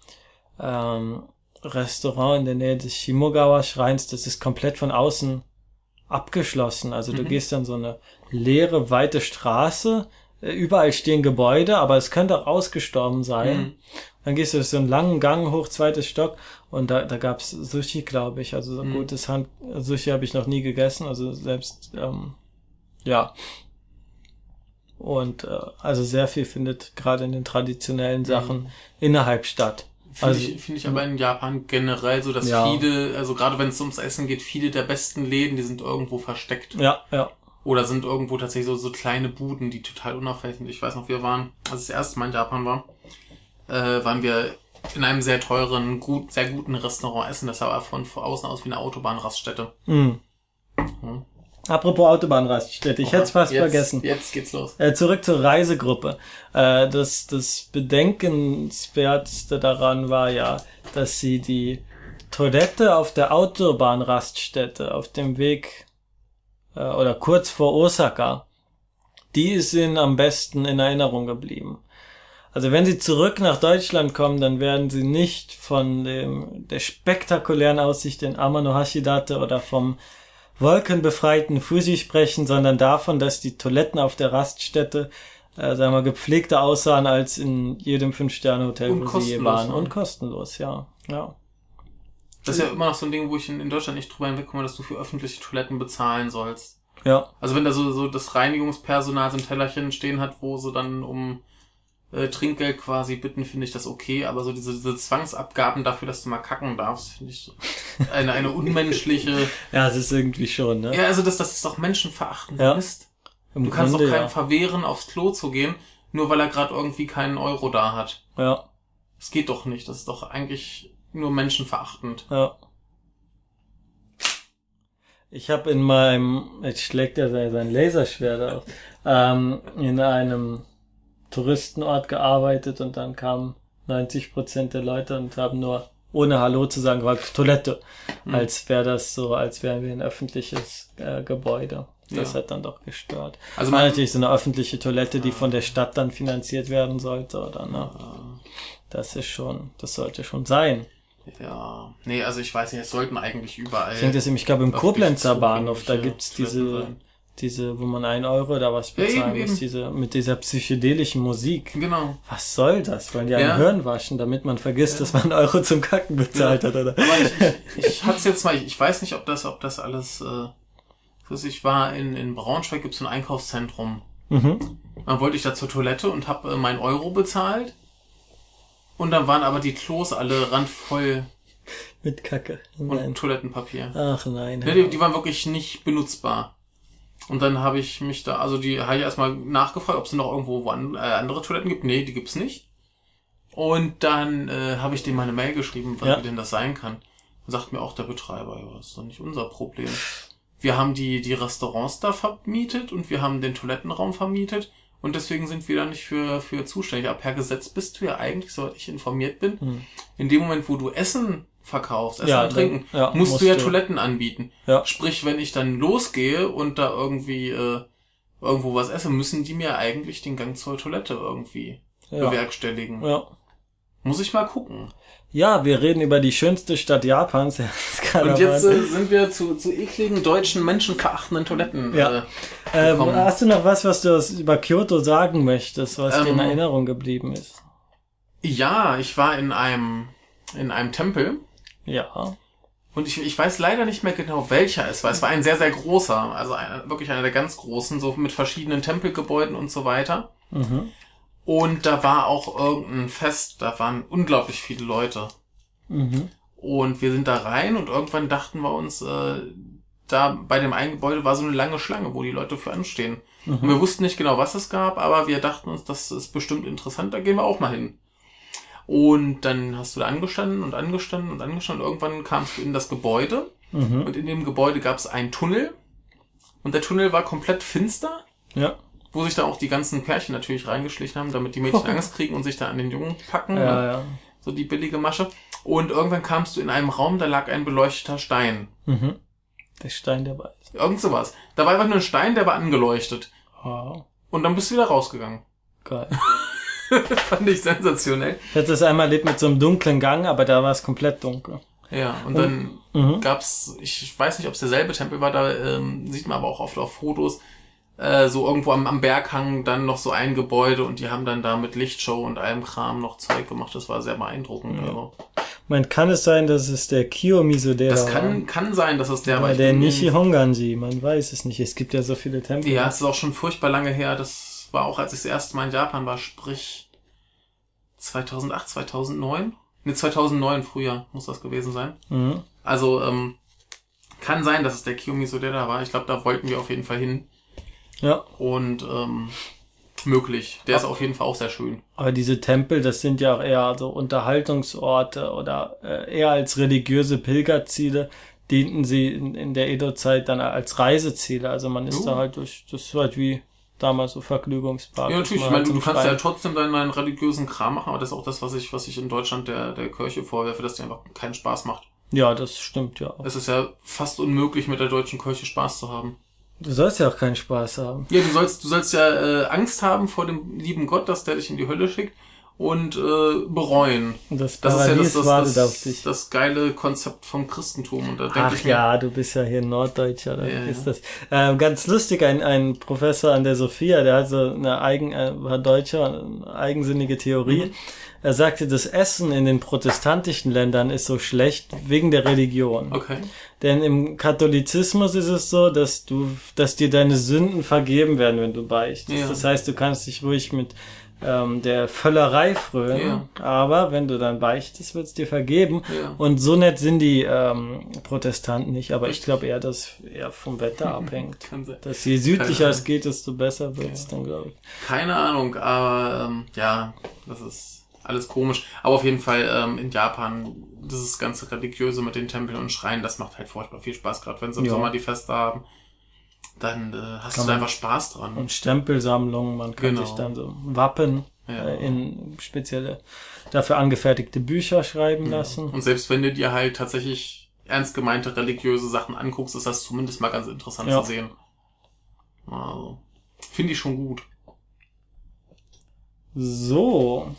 ähm, Restaurant in der Nähe des Shimogawa-Schreins, das ist komplett von außen abgeschlossen. Also du Mhm. gehst dann so eine leere, weite Straße, überall stehen Gebäude, aber es könnte auch ausgestorben sein. Mhm. Dann gehst du so einen langen Gang hoch, zweites Stock und da, da gab's Sushi, glaube ich. Also so Mhm. gutes Hand Sushi habe ich noch nie gegessen, also selbst ähm, ja. Und äh, also sehr viel findet gerade in den traditionellen Sachen innerhalb statt. Finde Also- ich, finde ich aber in Japan generell so, dass Ja. viele, also gerade wenn es ums Essen geht, viele der besten Läden, die sind irgendwo versteckt. Ja, ja. Oder sind irgendwo tatsächlich so, so kleine Buden, die total unauffällig sind. Ich weiß noch, wir waren, als ich das erste Mal in Japan war, äh, waren wir in einem sehr teuren, gut, sehr guten Restaurant essen. Das sah von, außen aus wie eine Autobahnraststätte. Hm. Hm. Apropos Autobahnraststätte, ich hätte es fast jetzt, vergessen. Jetzt geht's los. Äh, zurück zur Reisegruppe. Äh, das, das Bedenkenswerteste daran war ja, dass sie die Toilette auf der Autobahnraststätte auf dem Weg äh, oder kurz vor Osaka, die ist ihnen am besten in Erinnerung geblieben. Also wenn sie zurück nach Deutschland kommen, dann werden sie nicht von dem, der spektakulären Aussicht in Amano-Hashidate oder vom wolkenbefreiten Fuji sprechen, sondern davon, dass die Toiletten auf der Raststätte, äh, sagen wir, gepflegter aussahen als in jedem Fünf-Sterne-Hotel, wo sie je kostenlos waren. waren. Und kostenlos, ja. Ja. Das ist ja immer noch so ein Ding, wo ich in, in Deutschland nicht drüber hinwegkomme, dass du für öffentliche Toiletten bezahlen sollst. Ja. Also wenn da so, so das Reinigungspersonal so ein Tellerchen stehen hat, wo sie dann um äh, Trinkgeld quasi bitten, finde ich das okay. Aber so diese, diese Zwangsabgaben dafür, dass du mal kacken darfst, finde ich eine, eine unmenschliche... Ja, es ist irgendwie schon, ne? Ja, also das, das ist doch menschenverachtend. Ja. Mist. Im Du kannst doch Grunde, keinem ja. verwehren, aufs Klo zu gehen, nur weil er gerade irgendwie keinen Euro da hat. ja. Das geht doch nicht. Das ist doch eigentlich nur menschenverachtend. Ja. Ich habe in meinem, jetzt schlägt er sein Laserschwert auf, ähm, in einem Touristenort gearbeitet und dann kamen 90 Prozent der Leute und haben nur ohne Hallo zu sagen, war Toilette, Hm. als wäre das so, als wären wir ein öffentliches äh, Gebäude. Das Ja. hat dann doch gestört. Also man, natürlich so eine öffentliche Toilette, die von der Stadt dann finanziert werden sollte, oder ne? Das ist schon, das sollte schon sein. Ja, nee, also ich weiß nicht, es sollten eigentlich überall. Ich denke, das, ich glaube, im Koblenzer Bahnhof, da gibt's diese, sein. diese, wo man einen Euro oder was Ja, bezahlen eben, muss, diese, mit dieser psychedelischen Musik. Genau. Was soll das? Wollen die Ja. ein Hirn waschen, damit man vergisst, Ja. dass man einen Euro zum Kacken bezahlt hat, oder? Aber ich, ich, ich hatte es jetzt mal, ich weiß nicht, ob das, ob das alles, äh, ich war in, in Braunschweig, gibt's ein Einkaufszentrum. Mhm. Dann wollte ich da zur Toilette und habe äh, meinen Euro bezahlt. Und dann waren aber die Klos alle randvoll Mit Kacke. und Nein. Toilettenpapier. Ach nein. Ja, die, die waren wirklich nicht benutzbar. Und dann habe ich mich da, also die habe ich erstmal nachgefragt, ob es noch irgendwo woan- äh, andere Toiletten gibt. Nee, die gibt's nicht. Und dann äh, habe ich denen meine Mail geschrieben, was Ja. denn das sein kann. Und sagt mir auch der Betreiber, ja, das ist doch nicht unser Problem. Wir haben die, die Restaurants da vermietet und wir haben den Toilettenraum vermietet und deswegen sind wir da nicht für, für zuständig. Aber per Gesetz bist du ja eigentlich, soweit ich informiert bin, Hm. in dem Moment, wo du Essen verkaufst, Essen Ja, und Trinken, dann- ja, musst, musst du ja du. Toiletten anbieten. Ja. Sprich, wenn ich dann losgehe und da irgendwie äh, irgendwo was esse, müssen die mir eigentlich den Gang zur Toilette irgendwie Ja. bewerkstelligen. Ja. Muss ich mal gucken. Ja, wir reden über die schönste Stadt Japans. Ja, Und jetzt äh, sind wir zu, zu ekligen deutschen menschenverachtenden Toiletten. Ja. Äh, Ähm, hast du noch was, was du über Kyoto sagen möchtest, was dir in Ähm, Erinnerung geblieben ist? ja, ich war in einem in einem Tempel Ja. und ich, ich weiß leider nicht mehr genau welcher es war. Es war ein sehr sehr großer, also ein, wirklich einer der ganz großen, so mit verschiedenen Tempelgebäuden und so weiter. Mhm. Und da war auch irgendein Fest, da waren unglaublich viele Leute. Mhm. Und wir sind da rein und irgendwann dachten wir uns, äh, da bei dem einen Gebäude war so eine lange Schlange, wo die Leute für anstehen. Und wir wussten nicht genau, was es gab, aber wir dachten uns, das ist bestimmt interessant, da gehen wir auch mal hin. Und dann hast du da angestanden und angestanden und angestanden. Irgendwann kamst du in das Gebäude Mhm. und in dem Gebäude gab es einen Tunnel. Und der Tunnel war komplett finster, Ja. Wo sich da auch die ganzen Pärchen natürlich reingeschlichen haben, damit die Mädchen Angst kriegen und sich da an den Jungen packen. ne? Ja, ja. so die billige Masche. Und irgendwann kamst du in einem Raum, da lag ein beleuchteter Stein. Mhm. Der Stein der Weise. Irgend sowas. Da war einfach nur ein Stein, der war angeleuchtet. Oh, Und dann bist du wieder rausgegangen. geil. Fand ich sensationell. Ich hatte das einmal erlebt mit so einem dunklen Gang, aber da war es komplett dunkel. Ja, und dann Mhm. gab's, ich weiß nicht, ob es derselbe Tempel war, da ähm, sieht man aber auch oft auf Fotos, äh, so irgendwo am, am Berghang dann noch so ein Gebäude und die haben dann da mit Lichtshow und allem Kram noch Zeug gemacht. Das war sehr beeindruckend. Ja. Also, Man kann es sein, dass es der Kiyomizu der das war. kann, kann sein, dass es der war. Oder Ich der Nishihonganji, man weiß es nicht. Es gibt ja so viele Tempel. Ja, es ist auch schon furchtbar lange her. Das war auch, als ich das erste Mal in Japan war, sprich 2008, 2009? Ne, 2009 früher muss das gewesen sein. Mhm. Also, ähm, kann sein, dass es der Kiyomi Sodera war. Ich glaube, da wollten wir auf jeden Fall hin. Ja, Und, ähm, möglich. Der ist auf jeden Fall auch sehr schön. aber diese Tempel, das sind ja auch eher so Unterhaltungsorte oder äh, eher als religiöse Pilgerziele dienten sie in, in der Edo-Zeit dann als Reiseziele. Also man ist Jo. da halt durch, das ist halt wie damals so Vergnügungspark. Ja, natürlich. Ich meine, halt du kannst ja Freien- trotzdem deinen, deinen religiösen Kram machen, aber das ist auch das, was ich, was ich in Deutschland der, der Kirche vorwerfe, dass die einfach keinen Spaß macht. Ja, das stimmt ja auch. Es ist ja fast unmöglich, mit der deutschen Kirche Spaß zu haben. Du sollst ja auch keinen Spaß haben. Ja, du sollst, du sollst ja äh, Angst haben vor dem lieben Gott, dass der dich in die Hölle schickt und äh, bereuen. Das Das ist ja das, das, das, dich. das geile Konzept vom Christentum. Und da denke Ach ich mir, ja, du bist ja hier Norddeutscher, da Ja, ist ja. das. Ähm, ganz lustig, ein, ein Professor an der Sophia, der hat so eine eigen, äh, war Deutscher, eine eigensinnige Theorie. Mhm. Er sagte, das Essen in den protestantischen Ländern ist so schlecht wegen der Religion. okay. Denn im Katholizismus ist es so, dass du, dass dir deine Sünden vergeben werden, wenn du beichtest. Ja. Das heißt, du kannst dich ruhig mit ähm, der Völlerei frönen, Ja. aber wenn du dann beichtest, wird's dir vergeben. Ja. Und so nett sind die ähm, Protestanten nicht, aber ich glaube eher, dass eher vom Wetter abhängt. Kann sein. Dass je südlicher es geht, desto besser wird's dann, glaube ich. Keine Ahnung, aber ähm, ja, das ist alles komisch. Aber auf jeden Fall ähm, in Japan, dieses ganze Religiöse mit den Tempeln und Schreien, das macht halt furchtbar viel Spaß, gerade wenn sie im Ja. Sommer die Feste haben. Dann äh, hast Kann du da einfach Spaß dran. Und Stempelsammlungen, man kann Genau. sich dann so Wappen Ja. äh, in spezielle, dafür angefertigte Bücher schreiben lassen. Und selbst wenn du dir halt tatsächlich ernst gemeinte religiöse Sachen anguckst, ist das zumindest mal ganz interessant Ja. zu sehen. Also, finde ich schon gut. So.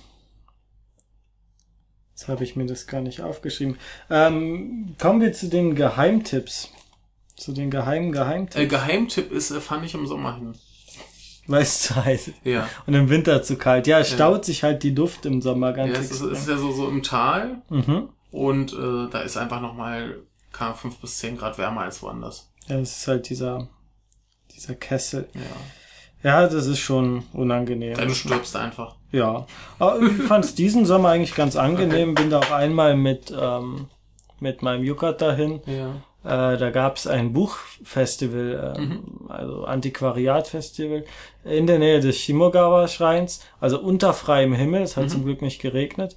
Jetzt habe ich mir das gar nicht aufgeschrieben. Ähm, kommen wir zu den Geheimtipps. Zu den geheimen Äh, Geheimtipps. Geheimtipp ist, äh, fand ich im Sommer hin. Weil es zu heiß ist. Ja. Und im Winter zu kalt. Ja, es staut sich halt die Duft im Sommer ganz ja es, ist, es ist ja so, so im Tal mhm. und äh, da ist einfach nochmal 5 bis 10 Grad wärmer als woanders. Ja, es ist halt dieser, dieser Kessel. Ja. Ja, das ist schon unangenehm. Ja, du stirbst einfach. Ja, aber ich fand es diesen Sommer eigentlich ganz angenehm. Bin da auch einmal mit, ähm, mit meinem Yukata hin. Ja. Äh, da gab es ein Buchfestival, ähm, also Antiquariatfestival in der Nähe des Shimogawa-Schreins, also unter freiem Himmel, es hat zum Glück nicht geregnet,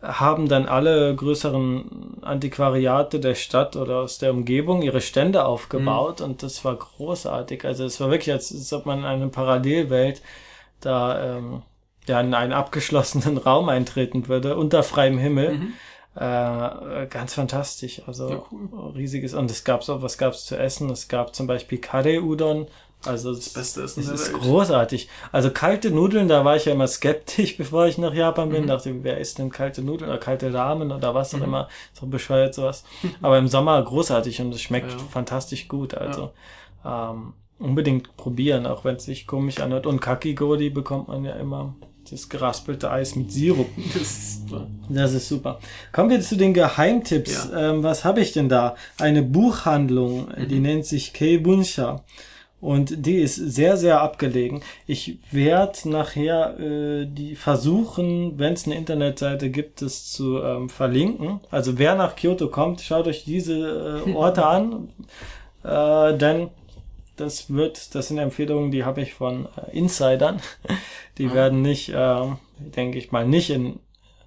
haben dann alle größeren Antiquariate der Stadt oder aus der Umgebung ihre Stände aufgebaut mhm. und das war großartig. Also es war wirklich, als, als ob man in eine Parallelwelt da ähm, ja, in einen abgeschlossenen Raum eintreten würde, unter freiem Himmel. Mhm. Äh, ganz fantastisch. Also ja, cool. riesiges. Und es gab so, was gab's zu essen? Es gab zum Beispiel Kare Udon. Also das, Beste ist, das ist großartig. Also kalte Nudeln, da war ich ja immer skeptisch, bevor ich nach Japan bin. Mhm. Dachte, wer isst denn kalte Nudeln oder kalte Ramen oder was auch mhm. immer. So bescheuert sowas. Aber im Sommer großartig und es schmeckt ja. fantastisch gut. Also ja. ähm, unbedingt probieren, auch wenn es sich komisch anhört. Und Kakigori bekommt man ja immer das geraspelte Eis mit Sirup. Das ist super. Das ist super. Kommen wir zu den Geheimtipps. Ja. Ähm, was habe ich denn da? Eine Buchhandlung, mhm. die nennt sich Keibunsha. Und die ist sehr, sehr abgelegen. Ich werde nachher äh, die versuchen, wenn es eine Internetseite gibt, das zu ähm, verlinken. Also wer nach Kyoto kommt, schaut euch diese äh, Orte an. Äh, denn das wird, das sind Empfehlungen, die habe ich von äh, Insidern. Die mhm. werden nicht, äh, denke ich mal, nicht in,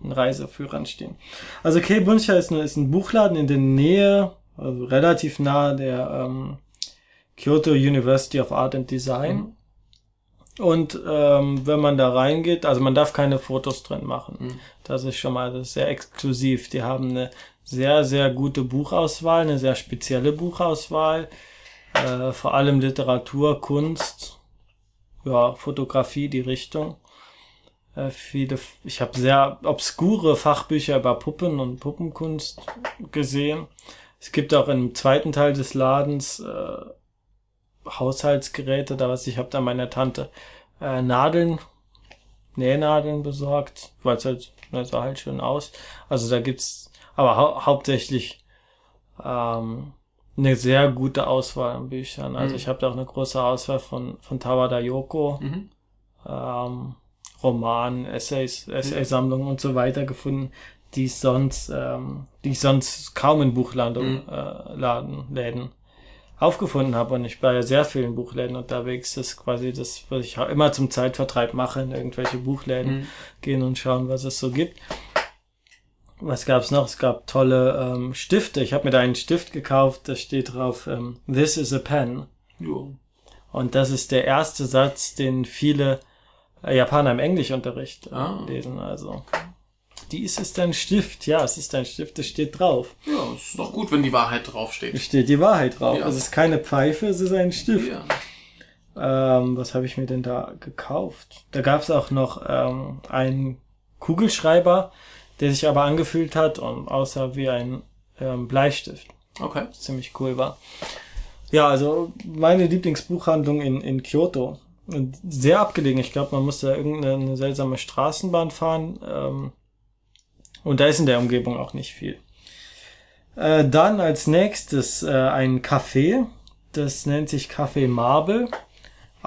in Reiseführern stehen. Also Kei Buncha ist, eine, ist ein Buchladen in der Nähe, also relativ nahe der ähm, Kyoto University of Art and Design. Mhm. Und ähm, wenn man da reingeht, also man darf keine Fotos drin machen. Mhm. Das ist schon mal ist sehr exklusiv. Die haben eine sehr, sehr gute Buchauswahl, eine sehr spezielle Buchauswahl. Äh, vor allem Literatur, Kunst, ja, Fotografie, die Richtung. Äh, viele, ich habe sehr obskure Fachbücher über Puppen und Puppenkunst gesehen. Es gibt auch im zweiten Teil des Ladens äh, Haushaltsgeräte, da was ich habe da meiner Tante äh, Nadeln, Nähnadeln besorgt, weil es halt, das sah halt schön aus. Also da gibt's aber hau hauptsächlich ähm, eine sehr gute Auswahl an Büchern. Also mhm. ich habe da auch eine große Auswahl von, von Tawada Yoko, mhm. ähm, Romanen, Essays, Essaysammlungen und so weiter gefunden, die ich sonst, ähm, die ich sonst kaum in Buchladen, mhm. äh, Laden, Läden aufgefunden habe. Und ich bei sehr vielen Buchläden unterwegs. Das ist quasi das, was ich immer zum Zeitvertreib mache, in irgendwelche Buchläden mhm. gehen und schauen, was es so gibt was gab's noch? Es gab tolle ähm, Stifte. Ich habe mir da einen Stift gekauft, da steht drauf, ähm, This is a pen. Jo. Und das ist der erste Satz, den viele äh, Japaner im Englischunterricht äh, ah. lesen. Also, dies ist ein Stift. Ja, es ist ein Stift, es steht drauf. Ja, es ist doch gut, wenn die Wahrheit draufsteht. Es steht die Wahrheit drauf. Ja. Es ist keine Pfeife, es ist ein Stift. Ja. Ähm, was habe ich mir denn da gekauft? Da gab's auch noch ähm, einen Kugelschreiber, der sich aber angefühlt hat und aussah wie ein ähm, Bleistift. Okay. Ziemlich cool war. Ja, also meine Lieblingsbuchhandlung in, in Kyoto. Sehr abgelegen. Ich glaube, man musste irgendeine seltsame Straßenbahn fahren. Ähm, und da ist in der Umgebung auch nicht viel. Äh, dann als nächstes äh, ein Café. Das nennt sich Café Marble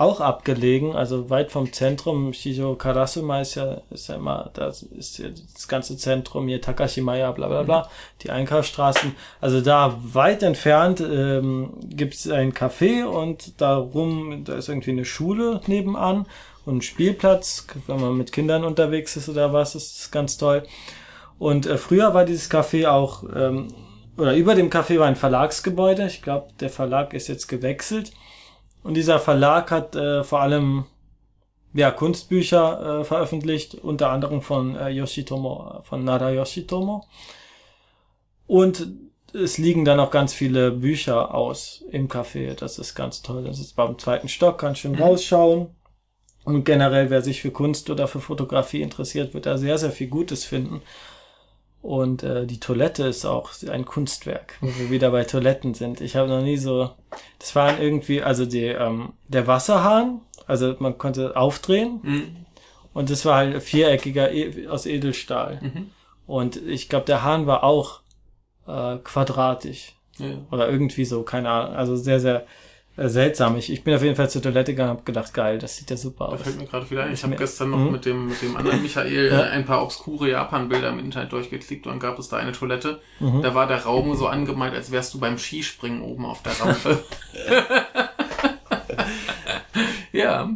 auch abgelegen, also weit vom Zentrum. Shijo Karasuma ist ja, ist ja immer, das ist ja das ganze Zentrum hier, Takashimaya, bla bla bla, mhm. die Einkaufsstraßen. Also da weit entfernt ähm, gibt es ein Café und darum, da ist irgendwie eine Schule nebenan und ein Spielplatz, wenn man mit Kindern unterwegs ist oder was, ist das ganz toll. Und äh, früher war dieses Café auch, ähm, oder über dem Café war ein Verlagsgebäude. Ich glaube, der Verlag ist jetzt gewechselt. Und dieser Verlag hat äh, vor allem ja, Kunstbücher äh, veröffentlicht, unter anderem von äh, Yoshitomo, von Nara Yoshitomo. Und es liegen dann auch ganz viele Bücher aus im Café. Das ist ganz toll. Das ist beim zweiten Stock, kann schön mhm. rausschauen. Und generell, wer sich für Kunst oder für Fotografie interessiert, wird da sehr, sehr viel Gutes finden. Und äh, die Toilette ist auch ein Kunstwerk, wo wir wieder bei Toiletten sind. Ich habe noch nie so. Das waren irgendwie, also die, ähm, der Wasserhahn, also man konnte aufdrehen mhm. und das war halt viereckiger e aus Edelstahl. Mhm. Und ich glaube, der Hahn war auch äh, quadratisch. Ja. Oder irgendwie so, keine Ahnung. Also sehr, sehr äh, seltsam. Ich, ich bin auf jeden Fall zur Toilette gegangen und habe gedacht, geil, das sieht ja super aus. Da fällt mir gerade wieder ein. Ich habe gestern noch mhm. mit dem mit dem anderen Michael ja. äh, ein paar obskure Japan-Bilder im Internet durchgeklickt und dann gab es da eine Toilette. Mhm. Da war der Raum so angemalt, als wärst du beim Skispringen oben auf der Rampe. ja.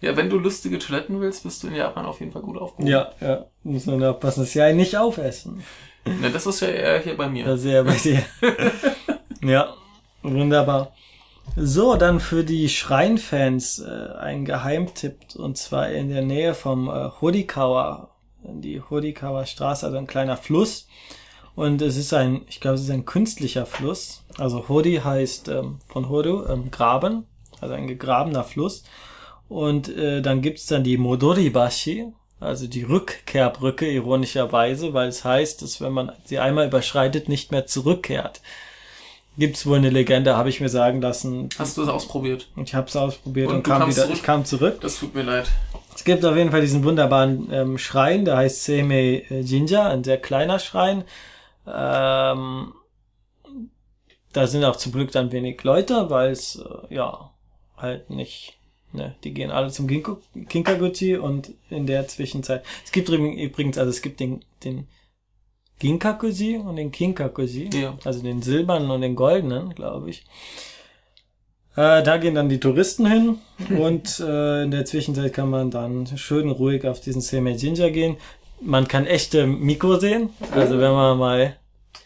Ja, wenn du lustige Toiletten willst, bist du in Japan auf jeden Fall gut aufgehoben. Ja, ja. Muss man aufpassen, dass sie einen nicht aufessen. Na, das ist ja eher hier bei mir. Das ist ja bei dir. ja, wunderbar. So, dann für die Schreinfans äh, ein Geheimtipp und zwar in der Nähe vom äh, Hodikawa, die Hodikawa Straße, also ein kleiner Fluss. Und es ist ein, ich glaube, es ist ein künstlicher Fluss. Also Hodi heißt ähm, von Hodu ähm, Graben, also ein gegrabener Fluss. Und äh, dann gibt's dann die Modoribashi, also die Rückkehrbrücke, ironischerweise, weil es heißt, dass wenn man sie einmal überschreitet, nicht mehr zurückkehrt. Gibt's wohl eine Legende, habe ich mir sagen lassen. Hast du es ausprobiert? Ich habe es ausprobiert und, Und kam wieder. zurück? Ich kam zurück. Das tut mir leid. Es gibt auf jeden Fall diesen wunderbaren ähm, Schrein, der heißt Seimei äh, Jinja, ein sehr kleiner Schrein. Ähm, da sind auch zum Glück dann wenig Leute, weil es äh, ja halt nicht, ne, die gehen alle zum Ginko, Kinkaguchi und in der Zwischenzeit. Es gibt übrig- übrigens, also es gibt den, den Ginkakuji und den Kinkakuji, Ja. also den silbernen und den goldenen, glaube ich. Äh, da gehen dann die Touristen hin und äh, in der Zwischenzeit kann man dann schön ruhig auf diesen Seimei Jinja gehen. Man kann echte Miko sehen, also wenn man mal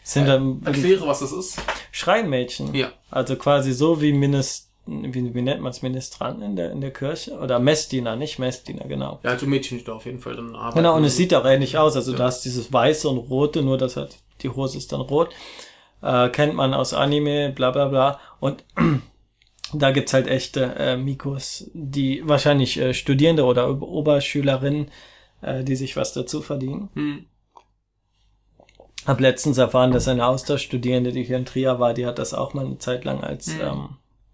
sind dann wirklich Erkläre, was das ist. Schreinmädchen. Ja. Also quasi so wie Minist, wie, wie nennt man es, Ministranten in der, in der Kirche? Oder Messdiener, nicht Messdiener, genau. Ja, also Mädchen, da auf jeden Fall dann arbeiten. Genau, und es sieht auch ähnlich aus. Also Ja. da ist dieses Weiße und Rote, nur dass halt die Hose ist dann rot. Äh, kennt man aus Anime, bla bla bla. Und da gibt's halt echte äh, Mikos, die wahrscheinlich äh, Studierende oder Ober- Oberschülerinnen, äh, die sich was dazu verdienen. Hm. Hab letztens erfahren, dass eine Austauschstudierende, die hier in Trier war, die hat das auch mal eine Zeit lang als Mhm. ähm,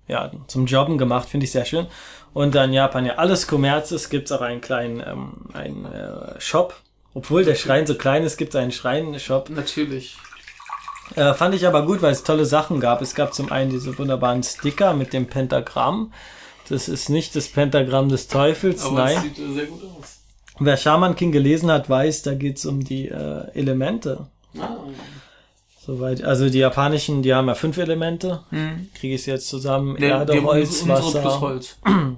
ja zum Jobben gemacht, finde ich sehr schön. Und da in Japan ja alles Kommerz ist, gibt's auch einen kleinen ähm, einen, äh, Shop. Obwohl der Schrein so klein ist, gibt's einen Schrein-Shop. Natürlich. Äh, fand ich aber gut, weil es tolle Sachen gab. Es gab zum einen diese wunderbaren Sticker mit dem Pentagramm. Das ist nicht das Pentagramm des Teufels, Aber nein. sieht äh, sehr gut aus. Wer Shaman King gelesen hat, weiß, da geht's um die äh, Elemente. Soweit. Also die japanischen, die haben ja fünf Elemente. Hm. Kriege ich jetzt zusammen? Der, Erde, Holz, Wasser. plus Holz.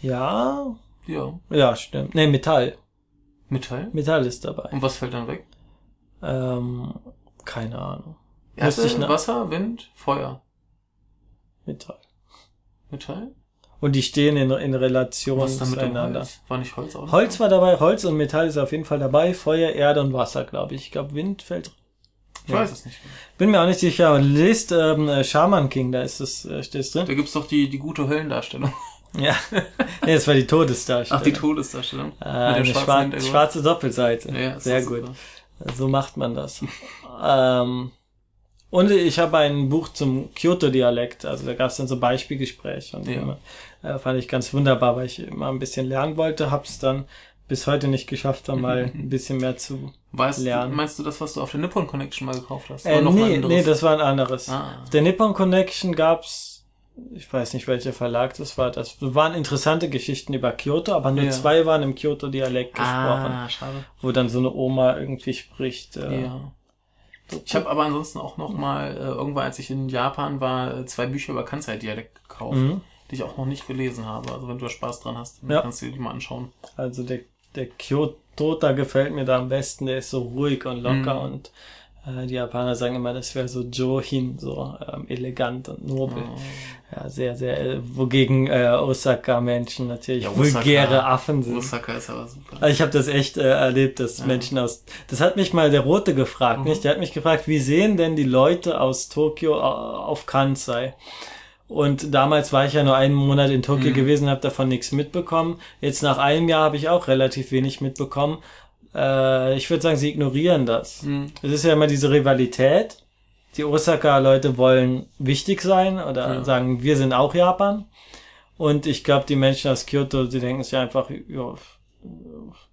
Ja, Ja. ja, stimmt. Nee, Metall. Metall. Metall ist dabei. Und was fällt dann weg? Ähm, keine Ahnung. Erde, ich nach- Wasser, Wind, Feuer. Metall. Metall? Und die stehen in, in Relation Was dann mit dem zueinander. Holz? War nicht Holz auch? Holz war dabei, Holz und Metall ist auf jeden Fall dabei. Feuer, Erde und Wasser, glaube ich. Ich glaube, Wind fällt. Ich weiß es nicht. Bin mir auch nicht sicher, aber lest ähm, äh, Shaman King, da ist es, äh, steht es drin. Da gibt's doch die, die gute Höllendarstellung. Ja. nee, das war die Todesdarstellung. Ach, die Todesdarstellung. äh, eine schwarzen schwar Hintergrund. schwarze Doppelseite. Ja, Sehr gut. super. So macht man das. ähm, und ich habe ein Buch zum Kyoto-Dialekt, also da gab es dann so Beispielgespräche und Ja. immer, äh, fand ich ganz wunderbar, weil ich immer ein bisschen lernen wollte, hab's dann bis heute nicht geschafft, da mal ein bisschen mehr zu. Weißt Lernen. meinst du das, was du auf der Nippon Connection mal gekauft hast? Äh, nee, nee, das war ein anderes. Ah. Auf der Nippon Connection gab's, ich weiß nicht welcher Verlag das war, das waren interessante Geschichten über Kyoto, aber nur Ja. zwei waren im Kyoto-Dialekt gesprochen, Ah, schade. wo dann so eine Oma irgendwie spricht. Äh, Ja. Ich habe aber ansonsten auch noch mal äh, irgendwann, als ich in Japan war, äh, zwei Bücher über Kansai-Dialekt gekauft, Mhm. die ich auch noch nicht gelesen habe. Also wenn du da Spaß dran hast, dann Ja. kannst du dir die mal anschauen. Also der, der Kyoto, da gefällt mir da am besten, der ist so ruhig und locker Mhm. und äh, die Japaner sagen immer, das wäre so Johin, so ähm, elegant und nobel. Oh. Ja, sehr, sehr, äh, wogegen äh, Osaka-Menschen natürlich Ja, Osaka. vulgäre Affen sind. Osaka ist aber super. Also ich habe das echt äh, erlebt, dass Ja. Menschen aus. Das hat mich mal der Rote gefragt, Mhm. nicht? Der hat mich gefragt, wie sehen denn die Leute aus Tokio au- auf Kansai? Und damals war ich ja nur einen Monat in Tokio Mhm. gewesen, habe davon nichts mitbekommen. Jetzt nach einem Jahr habe ich auch relativ wenig mitbekommen. Äh, ich würde sagen, sie ignorieren das. Mhm. Es ist ja immer diese Rivalität. Die Osaka-Leute wollen wichtig sein oder Ja. sagen, wir sind auch Japan. Und ich glaube, die Menschen aus Kyoto, die denken sich einfach, ja,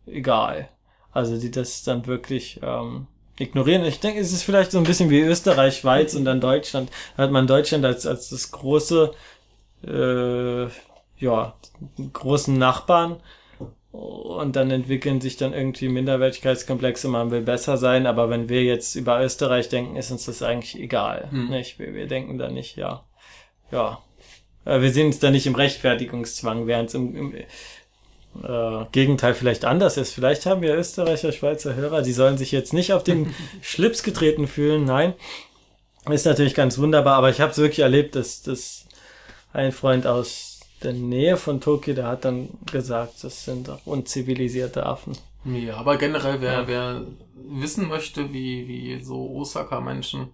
egal. Also die das dann wirklich ähm, ignorieren. Ich denke, es ist vielleicht so ein bisschen wie Österreich, Schweiz und dann Deutschland. Da hat man Deutschland als, als das große, äh, ja, großen Nachbarn. Und dann entwickeln sich dann irgendwie Minderwertigkeitskomplexe, man will besser sein, aber wenn wir jetzt über Österreich denken, ist uns das eigentlich egal. Hm. Nicht? Wir, wir denken da nicht, ja, ja. Äh, Wir sehen uns da nicht im Rechtfertigungszwang, während es im, im äh, Gegenteil vielleicht anders ist. Vielleicht haben wir Österreicher, Schweizer Hörer, die sollen sich jetzt nicht auf den Schlips getreten fühlen. Nein, ist natürlich ganz wunderbar, aber ich habe es wirklich erlebt, dass, dass ein Freund aus der Nähe von Tokio, der hat dann gesagt, das sind auch unzivilisierte Affen. Ja, aber generell, wer, ja. wer wissen möchte, wie, wie so Osaka-Menschen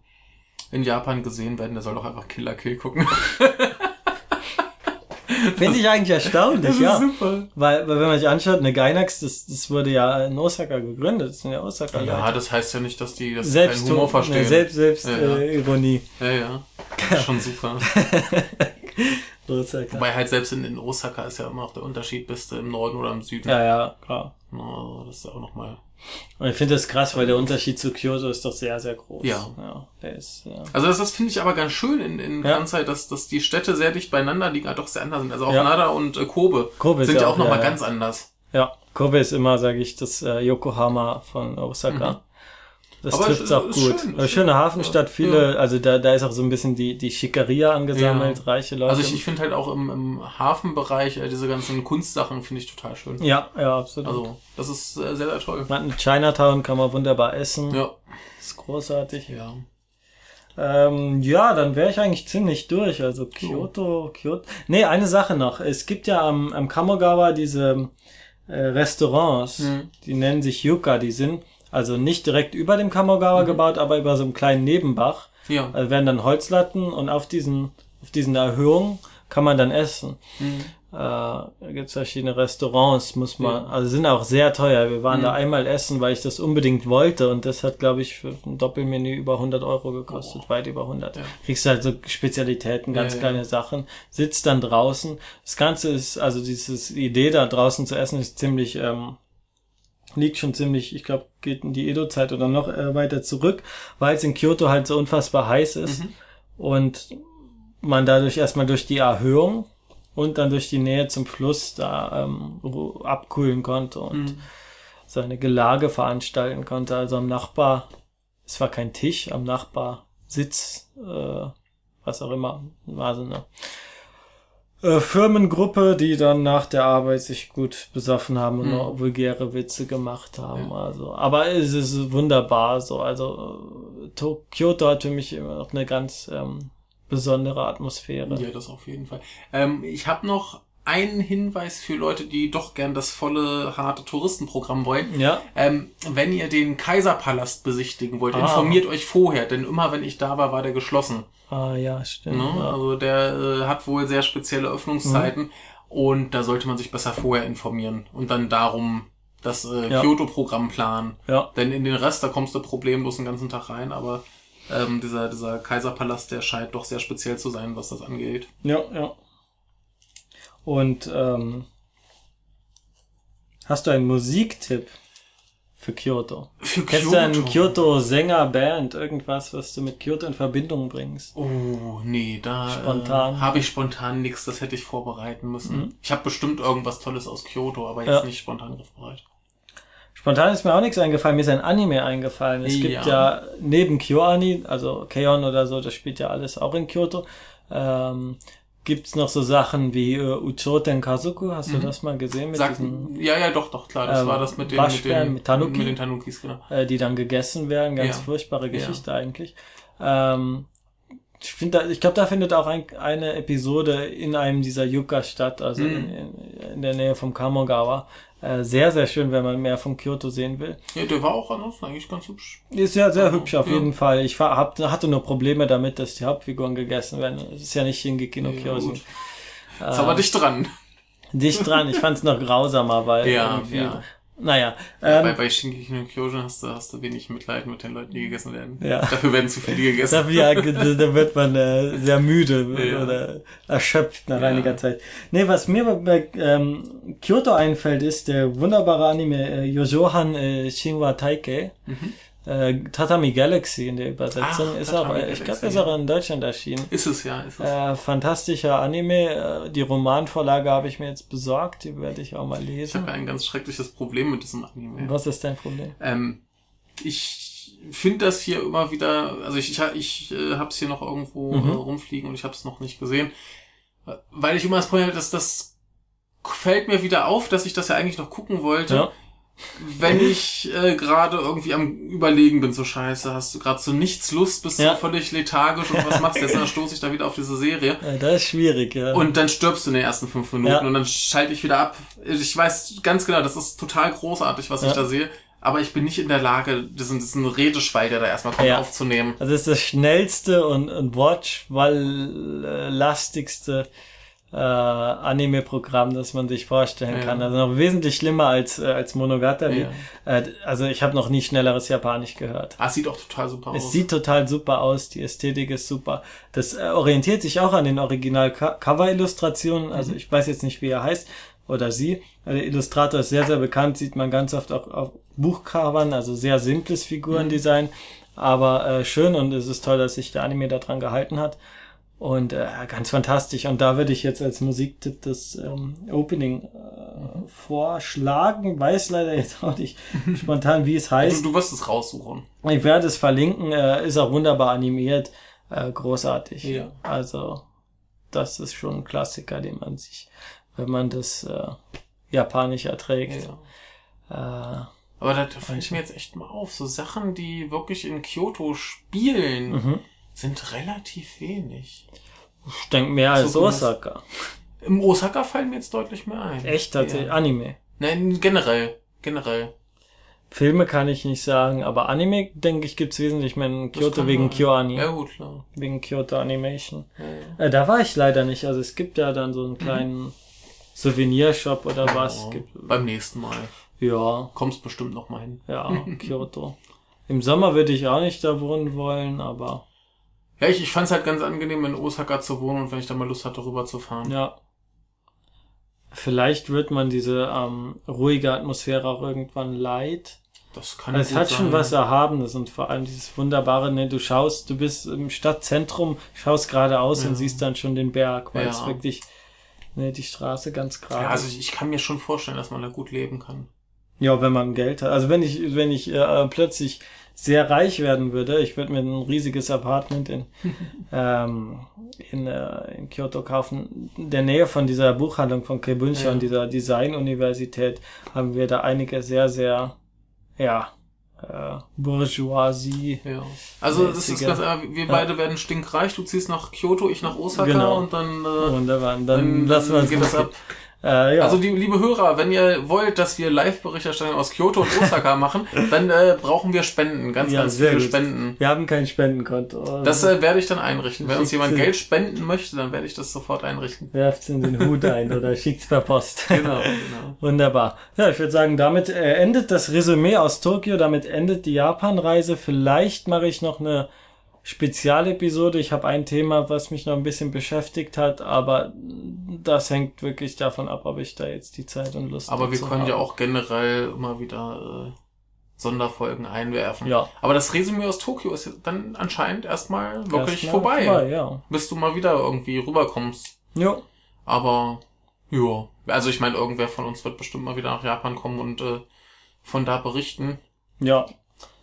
in Japan gesehen werden, der soll doch einfach Killer Kill gucken. Finde ich eigentlich erstaunlich, das ja. Super. Weil, weil wenn man sich anschaut, eine Gainax, das, das wurde ja in Osaka gegründet. Das sind ja Osaka -Leute. Ja, das heißt ja nicht, dass die das selbst Humor verstehen. Ne, selbst, selbst ja, ja. Äh, Ironie. Ja, ja. Schon super. Osaka. Wobei halt selbst in, in Osaka ist ja immer noch der Unterschied, bist du im Norden oder im Süden. Ja, ja, klar. No, das ist ja auch nochmal und ich finde das krass, weil der Unterschied zu Kyoto ist doch sehr, sehr groß. Ja. ja, der ist, ja. Also das, das finde ich aber ganz schön in, in ja. Kansai, dass, dass die Städte sehr dicht beieinander liegen, halt doch sehr anders sind. Also auch ja. Nada und äh, Kobe, Kobe sind ja auch, auch nochmal ja, ganz anders. Ja, Kobe ist immer, sage ich, das äh, Yokohama von Osaka. Mhm. Das trifft es auch gut. Schön, Schöne Hafenstadt, viele, ja. also da, da ist auch so ein bisschen die, die Schickeria angesammelt, ja. reiche Leute. Also ich, ich finde halt auch im, im Hafenbereich äh, diese ganzen Kunstsachen finde ich total schön. Ja, ja, absolut. Also das ist äh, sehr, sehr toll. Man, in Chinatown kann man wunderbar essen. Ja. Das ist großartig. Ja. Ähm, ja, dann wäre ich eigentlich ziemlich durch. Also Kyoto, Kyoto. Nee, eine Sache noch. Es gibt ja am, am Kamogawa diese äh, Restaurants, mhm. die nennen sich Yuka, die sind also nicht direkt über dem Kamogawa mhm. gebaut, aber über so einem kleinen Nebenbach. Ja. Also werden dann Holzlatten und auf diesen, auf diesen Erhöhungen kann man dann essen. Mhm. Äh, da gibt's verschiedene Restaurants, muss man, ja. also sind auch sehr teuer. Wir waren mhm. da einmal essen, weil ich das unbedingt wollte und das hat, glaube ich, für ein Doppelmenü über 100 Euro gekostet, oh. weit über 100. Ja. Kriegst halt so Spezialitäten, ganz ja, kleine Sachen, sitzt dann draußen. Das Ganze ist, also diese Idee da draußen zu essen ist ziemlich ähm, liegt schon ziemlich, ich glaube, geht in die Edo-Zeit oder noch äh, weiter zurück, weil es in Kyoto halt so unfassbar heiß ist mhm. und man dadurch erstmal durch die Erhöhung und dann durch die Nähe zum Fluss da ähm, abkühlen konnte und mhm. seine Gelage veranstalten konnte. Also am Nachbar, es war kein Tisch, am Nachbar Sitz, äh, was auch immer, war so eine äh, Firmengruppe, die dann nach der Arbeit sich gut besoffen haben und mhm. vulgäre Witze gemacht haben. Ja. Also, aber es ist wunderbar so. Also äh, Kyoto hat für mich immer noch eine ganz ähm, besondere Atmosphäre. Ja, das auf jeden Fall. Ähm, ich habe noch einen Hinweis für Leute, die doch gern das volle, harte Touristenprogramm wollen. Ja. Ähm, wenn ihr den Kaiserpalast besichtigen wollt, ah. informiert euch vorher, denn immer wenn ich da war, war der geschlossen. Ah ja, stimmt. Ne? Ja. Also der äh, hat wohl sehr spezielle Öffnungszeiten mhm. und da sollte man sich besser vorher informieren und dann darum das äh, ja. Kyoto-Programm planen. Ja. Denn in den Rest, da kommst du problemlos den ganzen Tag rein, aber ähm, dieser, dieser Kaiserpalast, der scheint doch sehr speziell zu sein, was das angeht. Ja, ja. Und ähm, hast du einen Musiktipp für Kyoto? Für Kennst Kyoto? du einen Kyoto-Sänger, Band, irgendwas, was du mit Kyoto in Verbindung bringst? Oh, nee, da spontan. Äh, habe ich spontan nichts, das hätte ich vorbereiten müssen. Mhm. Ich habe bestimmt irgendwas Tolles aus Kyoto, aber jetzt ja. nicht spontan griffbereit. Spontan ist mir auch nichts eingefallen, mir ist ein Anime eingefallen. Es ja. gibt ja neben KyoAni, also Keon oder so, das spielt ja alles auch in Kyoto, ähm, gibt's noch so Sachen wie äh, Uchoten Kazuku, hast du mhm. das mal gesehen? Mit Sag, diesen, ja, ja, doch, doch, klar, das äh, war das mit den, mit den, mit, Tanuki, mit den Tanukis, genau. Äh, die dann gegessen werden, ganz ja. furchtbare Geschichte ja. eigentlich. Ähm, ich finde, ich glaube, da findet auch ein, eine Episode in einem dieser Yuka-Stadt, also mhm. in, in, in, der Nähe vom Kamogawa, äh, sehr, sehr schön, wenn man mehr von Kyoto sehen will. Ja, der war auch ansonsten eigentlich ganz hübsch. Ist ja sehr hübsch auf ja. jeden Fall. Ich war, hab, hatte nur Probleme damit, dass die Hauptfiguren gegessen werden. Es ist ja nicht Shingeki no Kyojin. Ja, ist aber dicht dran. Dicht dran. Ich fand es noch grausamer, weil ja, irgendwie ja. Naja. Ja, ähm, bei, bei Shingeki no Kyojin hast du, hast du wenig Mitleid mit den Leuten, die gegessen werden. Ja. Dafür werden zu viele gegessen. Dafür, ja, da wird man äh, sehr müde ja. oder erschöpft nach ja. einiger Zeit. Nee, was mir bei ähm, Kyoto einfällt, ist der wunderbare Anime äh, Yojohan äh, Shinwa Taike. Mhm. Äh, Tatami Galaxy in der Übersetzung Ach, ist auch, äh, ich glaube, ist auch in Deutschland erschienen. Ist es ja, ist es. Äh, fantastischer Anime. Äh, die Romanvorlage habe ich mir jetzt besorgt, die werde ich auch mal lesen. Ich habe ein ganz schreckliches Problem mit diesem Anime. Was ist dein Problem? Ähm, ich finde das hier immer wieder, also ich, ich, ich äh, habe es hier noch irgendwo mhm. äh, rumfliegen und ich habe es noch nicht gesehen, weil ich immer das Problem habe, dass das fällt mir wieder auf, dass ich das ja eigentlich noch gucken wollte. Ja. Wenn ich äh, gerade irgendwie am Überlegen bin, so scheiße, hast du gerade so nichts Lust, bist Ja. so völlig lethargisch und was machst du jetzt? Dann stoße ich da wieder auf diese Serie. Ja, das ist schwierig, ja. Und dann stirbst du in den ersten fünf Minuten Ja. und dann schalte ich wieder ab. Ich weiß ganz genau, das ist total großartig, was ich Ja. da sehe. Aber ich bin nicht in der Lage, diesen, diesen Redeschwall, der da erstmal kommt, aufzunehmen. Also es ist das schnellste und, und wortschwall-lastigste äh, Anime-Programm, das man sich vorstellen Ja. kann. Also noch wesentlich schlimmer als, äh, als Monogatari. Ja. Äh, also ich habe noch nie schnelleres Japanisch gehört. Ah, sieht auch total super Es aus. sieht total super aus, die Ästhetik ist super. Das äh, orientiert sich auch an den Original-Cover-Illustrationen. Also ich weiß jetzt nicht, wie er heißt oder sie. Also Der Illustrator ist sehr, sehr bekannt, sieht man ganz oft auch auf Buchcovern, also sehr simples Figurendesign, aber äh, schön und es ist toll, dass sich der Anime daran gehalten hat. Und äh, ganz fantastisch. Und da würde ich jetzt als Musiktipp das ähm, Opening äh, vorschlagen. Weiß leider jetzt auch nicht spontan, wie es heißt. Du, du wirst es raussuchen. Ich werde es verlinken, äh, ist auch wunderbar animiert, äh, großartig. Ja. Also, das ist schon ein Klassiker, den man sich, wenn man das äh, Japanisch erträgt. Ja. Äh, Aber da, da fällt mir jetzt echt mal auf. So Sachen, die wirklich in Kyoto spielen, mhm. Sind relativ wenig. Ich denke mehr als So Osaka. Im Osaka fallen mir jetzt deutlich mehr ein. Echt tatsächlich, Ja. Anime. Nein, generell. Generell. Filme kann ich nicht sagen, aber Anime, denke ich, gibt's wesentlich mehr in Kyoto wegen. KyoAni. Ja, gut, klar. Wegen Kyoto Animation. Ja, ja. Äh, da war ich leider nicht. Also es gibt ja dann so einen kleinen Souvenirshop oder was. Gibt, Beim nächsten Mal. ja, Kommst bestimmt noch mal hin. Ja, Kyoto. Im Sommer würde ich auch nicht da wohnen wollen, aber Ja, ich, ich fand es halt ganz angenehm, in Osaka zu wohnen und wenn ich da mal Lust hatte, rüber zu fahren. ja. Vielleicht wird man diese ähm, ruhige Atmosphäre auch irgendwann leid. Das kann Es hat schon sein. was Erhabenes und vor allem dieses Wunderbare, ne, du schaust, du bist im Stadtzentrum, schaust geradeaus Ja. und siehst dann schon den Berg, weil Ja. es wirklich, ne, die Straße ganz gerade Ja, also ich, ich kann mir schon vorstellen, dass man da gut leben kann. Ja, wenn man Geld hat. Also wenn ich, wenn ich äh, plötzlich sehr reich werden würde, ich würde mir ein riesiges Apartment in, ähm, in, äh, in Kyoto kaufen. In der Nähe von dieser Buchhandlung von Kebuncha Ja. und dieser Designuniversität haben wir da einige sehr, sehr, ja, äh, Bourgeoisie. Ja. Also das ist Mäßige. ganz einfach, wir Ja. beide werden stinkreich, du ziehst nach Kyoto, ich nach Osaka Genau. und dann, äh, Wunderbar. Dann, dann, lassen wir uns geht das ab. Äh, ja. Also die liebe Hörer, wenn ihr wollt, dass wir Live-Berichterstattung aus Kyoto und Osaka machen, dann äh, brauchen wir Spenden, ganz, Ja, ganz viele gut. Spenden. wir haben kein Spendenkonto. Das äh, werde ich dann einrichten. Wenn uns jemand Geld spenden möchte, dann werde ich das sofort einrichten. Werft's in den Hut ein oder schickt's per Post. Genau, genau. Wunderbar. Ja, ich würde sagen, damit äh, endet das Resümee aus Tokio, damit endet die Japan-Reise. Vielleicht mache ich noch eine Spezialepisode. Ich habe ein Thema, was mich noch ein bisschen beschäftigt hat, aber das hängt wirklich davon ab, ob ich da jetzt die Zeit und Lust Aber wir können ja habe. auch generell immer wieder äh, Sonderfolgen einwerfen. Ja. Aber das Resümee aus Tokio ist dann anscheinend erstmal wirklich Erstmal vorbei, vorbei. Ja. bis du mal wieder irgendwie rüberkommst. Jo. Aber ja, also ich meine, irgendwer von uns wird bestimmt mal wieder nach Japan kommen und äh, von da berichten. Ja.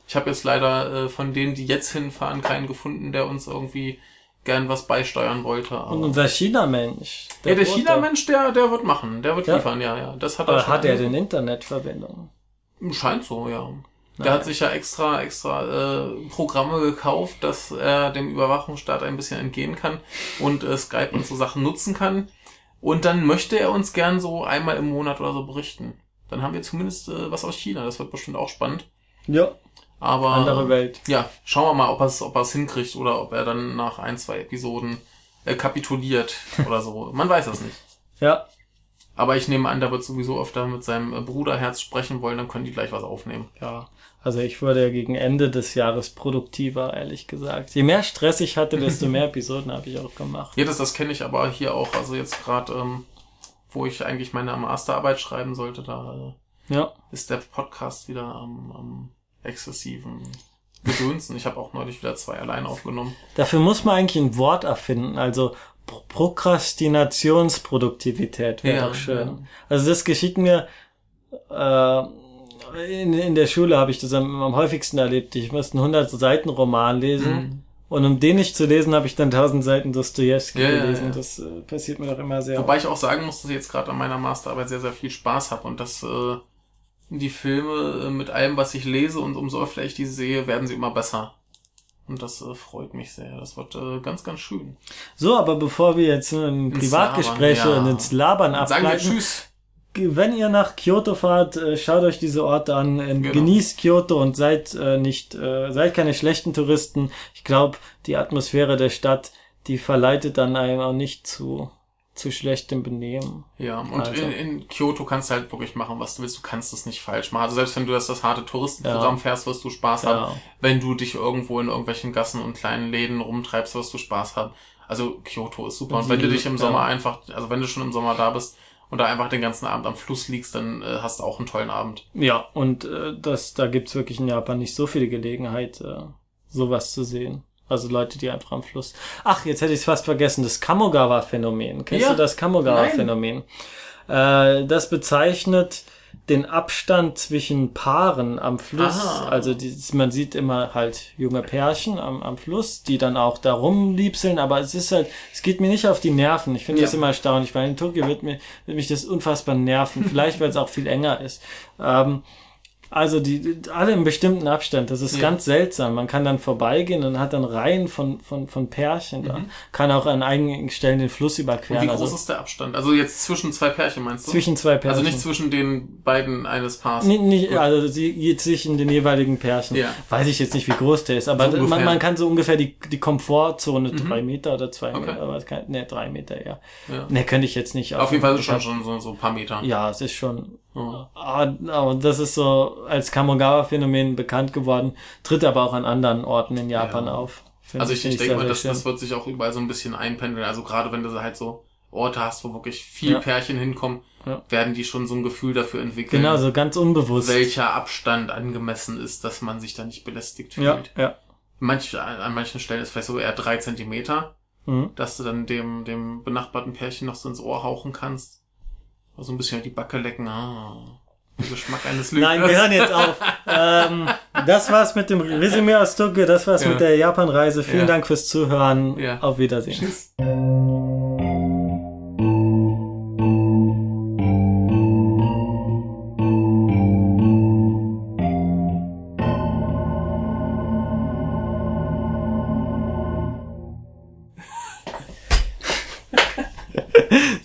Ich habe jetzt leider äh, von denen, die jetzt hinfahren, keinen gefunden, der uns irgendwie gern was beisteuern wollte. Und unser China-Mensch. ja, der. China-Mensch, der, der wird machen, der wird Ja. liefern, ja, ja. Das hat er schon. hat er denn Internetverbindung? Scheint so, ja. Der Naja. hat sich ja extra, extra äh, Programme gekauft, dass er dem Überwachungsstaat ein bisschen entgehen kann und äh, Skype und so Sachen nutzen kann. Und dann möchte er uns gern so einmal im Monat oder so berichten. Dann haben wir zumindest äh, was aus China. Das wird bestimmt auch spannend. Ja. Aber Andere Welt. ja, schauen wir mal, ob er es ob er's hinkriegt oder ob er dann nach ein, zwei Episoden äh, kapituliert oder so. Man weiß es nicht. Ja. Aber ich nehme an, der wird sowieso öfter mit seinem äh, Bruderherz sprechen wollen, dann können die gleich was aufnehmen. Ja, also ich wurde ja gegen Ende des Jahres produktiver, ehrlich gesagt. Je mehr Stress ich hatte, desto mehr Episoden habe ich auch gemacht. Ja, das, das kenne ich aber hier auch. Also jetzt gerade, ähm, wo ich eigentlich meine Masterarbeit schreiben sollte, da äh, Ja, ist der Podcast wieder am, am exzessiven Gedönsen. Ich habe auch neulich wieder zwei allein aufgenommen. dafür muss man eigentlich ein Wort erfinden. Also Pro Prokrastinationsproduktivität wäre Ja, doch schön. ja. Also das geschieht mir äh, in, in der Schule habe ich das am, am häufigsten erlebt. Ich musste einen 100 Seiten Roman lesen Mhm. Und um den nicht zu lesen, habe ich dann tausend Seiten Dostoevsky Ja, ja, gelesen. ja. Das äh, passiert mir doch immer sehr. Wobei ich auch sagen muss, dass ich jetzt gerade an meiner Masterarbeit sehr, sehr viel Spaß habe und dass äh, die Filme äh, mit allem, was ich lese und umso öfter ich die sehe, werden sie immer besser. Und das äh, freut mich sehr. Das wird äh, ganz, ganz schön. So, aber bevor wir jetzt in Ins Privatgespräche Labern, ja. und ins Labern Sagen wir abgleiten, Tschüss. wenn ihr nach Kyoto fahrt, äh, schaut euch diese Orte an, äh, Genau. genießt Kyoto und seid äh, nicht, äh, seid keine schlechten Touristen. Ich glaube, die Atmosphäre der Stadt, die verleitet dann einem auch nicht zu zu schlechtem Benehmen. Ja, und Also. in, in Kyoto kannst du halt wirklich machen, was du willst. Du kannst es nicht falsch machen. Also selbst wenn du das, das harte Touristenprogramm Ja. fährst, wirst du Spaß haben. Ja. Wenn du dich irgendwo in irgendwelchen Gassen und kleinen Läden rumtreibst, wirst du Spaß haben. Also Kyoto ist super. Und wenn du dich im Ja. Sommer einfach, also wenn du schon im Sommer da bist und da einfach den ganzen Abend am Fluss liegst, dann äh, hast du auch einen tollen Abend. Ja, und äh, das, da gibt's wirklich in Japan nicht so viele Gelegenheit, äh, sowas zu sehen. Also Leute, die einfach am Fluss. Ach, jetzt hätte ich es fast vergessen. Das Kamogawa-Phänomen. Kennst Ja. du das Kamogawa-Phänomen? Äh, das bezeichnet den Abstand zwischen Paaren am Fluss. Ah. Also dieses, man sieht immer halt junge Pärchen am, am Fluss, die dann auch da rumliebseln, aber es ist halt, es geht mir nicht auf die Nerven. Ich finde Ja. das immer erstaunlich, weil in Tokio wird, mir, wird mich das unfassbar nerven. Vielleicht, weil es auch viel enger ist. Ähm, also die, alle im bestimmten Abstand. Das ist Ja. ganz seltsam. Man kann dann vorbeigehen und hat dann Reihen von, von, von Pärchen da. Kann auch an einigen Stellen den Fluss Und überqueren. wie groß also ist der Abstand? Also jetzt zwischen zwei Pärchen meinst du? zwischen zwei Pärchen. also nicht zwischen den beiden eines Paars. Nicht, nicht, also sie zwischen den jeweiligen Pärchen. Ja. Weiß ich jetzt nicht, wie groß der ist, aber So man, man kann so ungefähr die, die Komfortzone drei Meter oder zwei Okay. Meter, aber kann, ne, drei Meter, ja. Ja. Ne, könnte ich jetzt nicht. Auf jeden Fall schon, schon so, so ein paar Meter. Ja, es ist schon. Ja. Aber, aber das ist so als Kamogawa-Phänomen bekannt geworden, tritt aber auch an anderen Orten in Japan Ja. auf. Find Also ich, ich denke mal, das, das wird sich auch überall so ein bisschen einpendeln. Also gerade wenn du halt so Orte hast, wo wirklich viel Ja. Pärchen hinkommen, Ja. werden die schon so ein Gefühl dafür entwickeln, Genau, so ganz unbewusst. welcher Abstand angemessen ist, dass man sich da nicht belästigt ja, fühlt. ja. Manch, an an manchen Stellen ist vielleicht so eher drei Zentimeter, Mhm. dass du dann dem, dem benachbarten Pärchen noch so ins Ohr hauchen kannst. Oder so ein bisschen die Backe lecken. Ah, der Geschmack eines Lügners. Nein, wir hören jetzt auf. ähm, das war's mit dem Resümee aus Tokio, das war's Ja. mit der Japan-Reise. Vielen Ja. Dank fürs Zuhören. Ja. Auf Wiedersehen. Tschüss.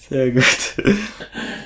Sehr gut.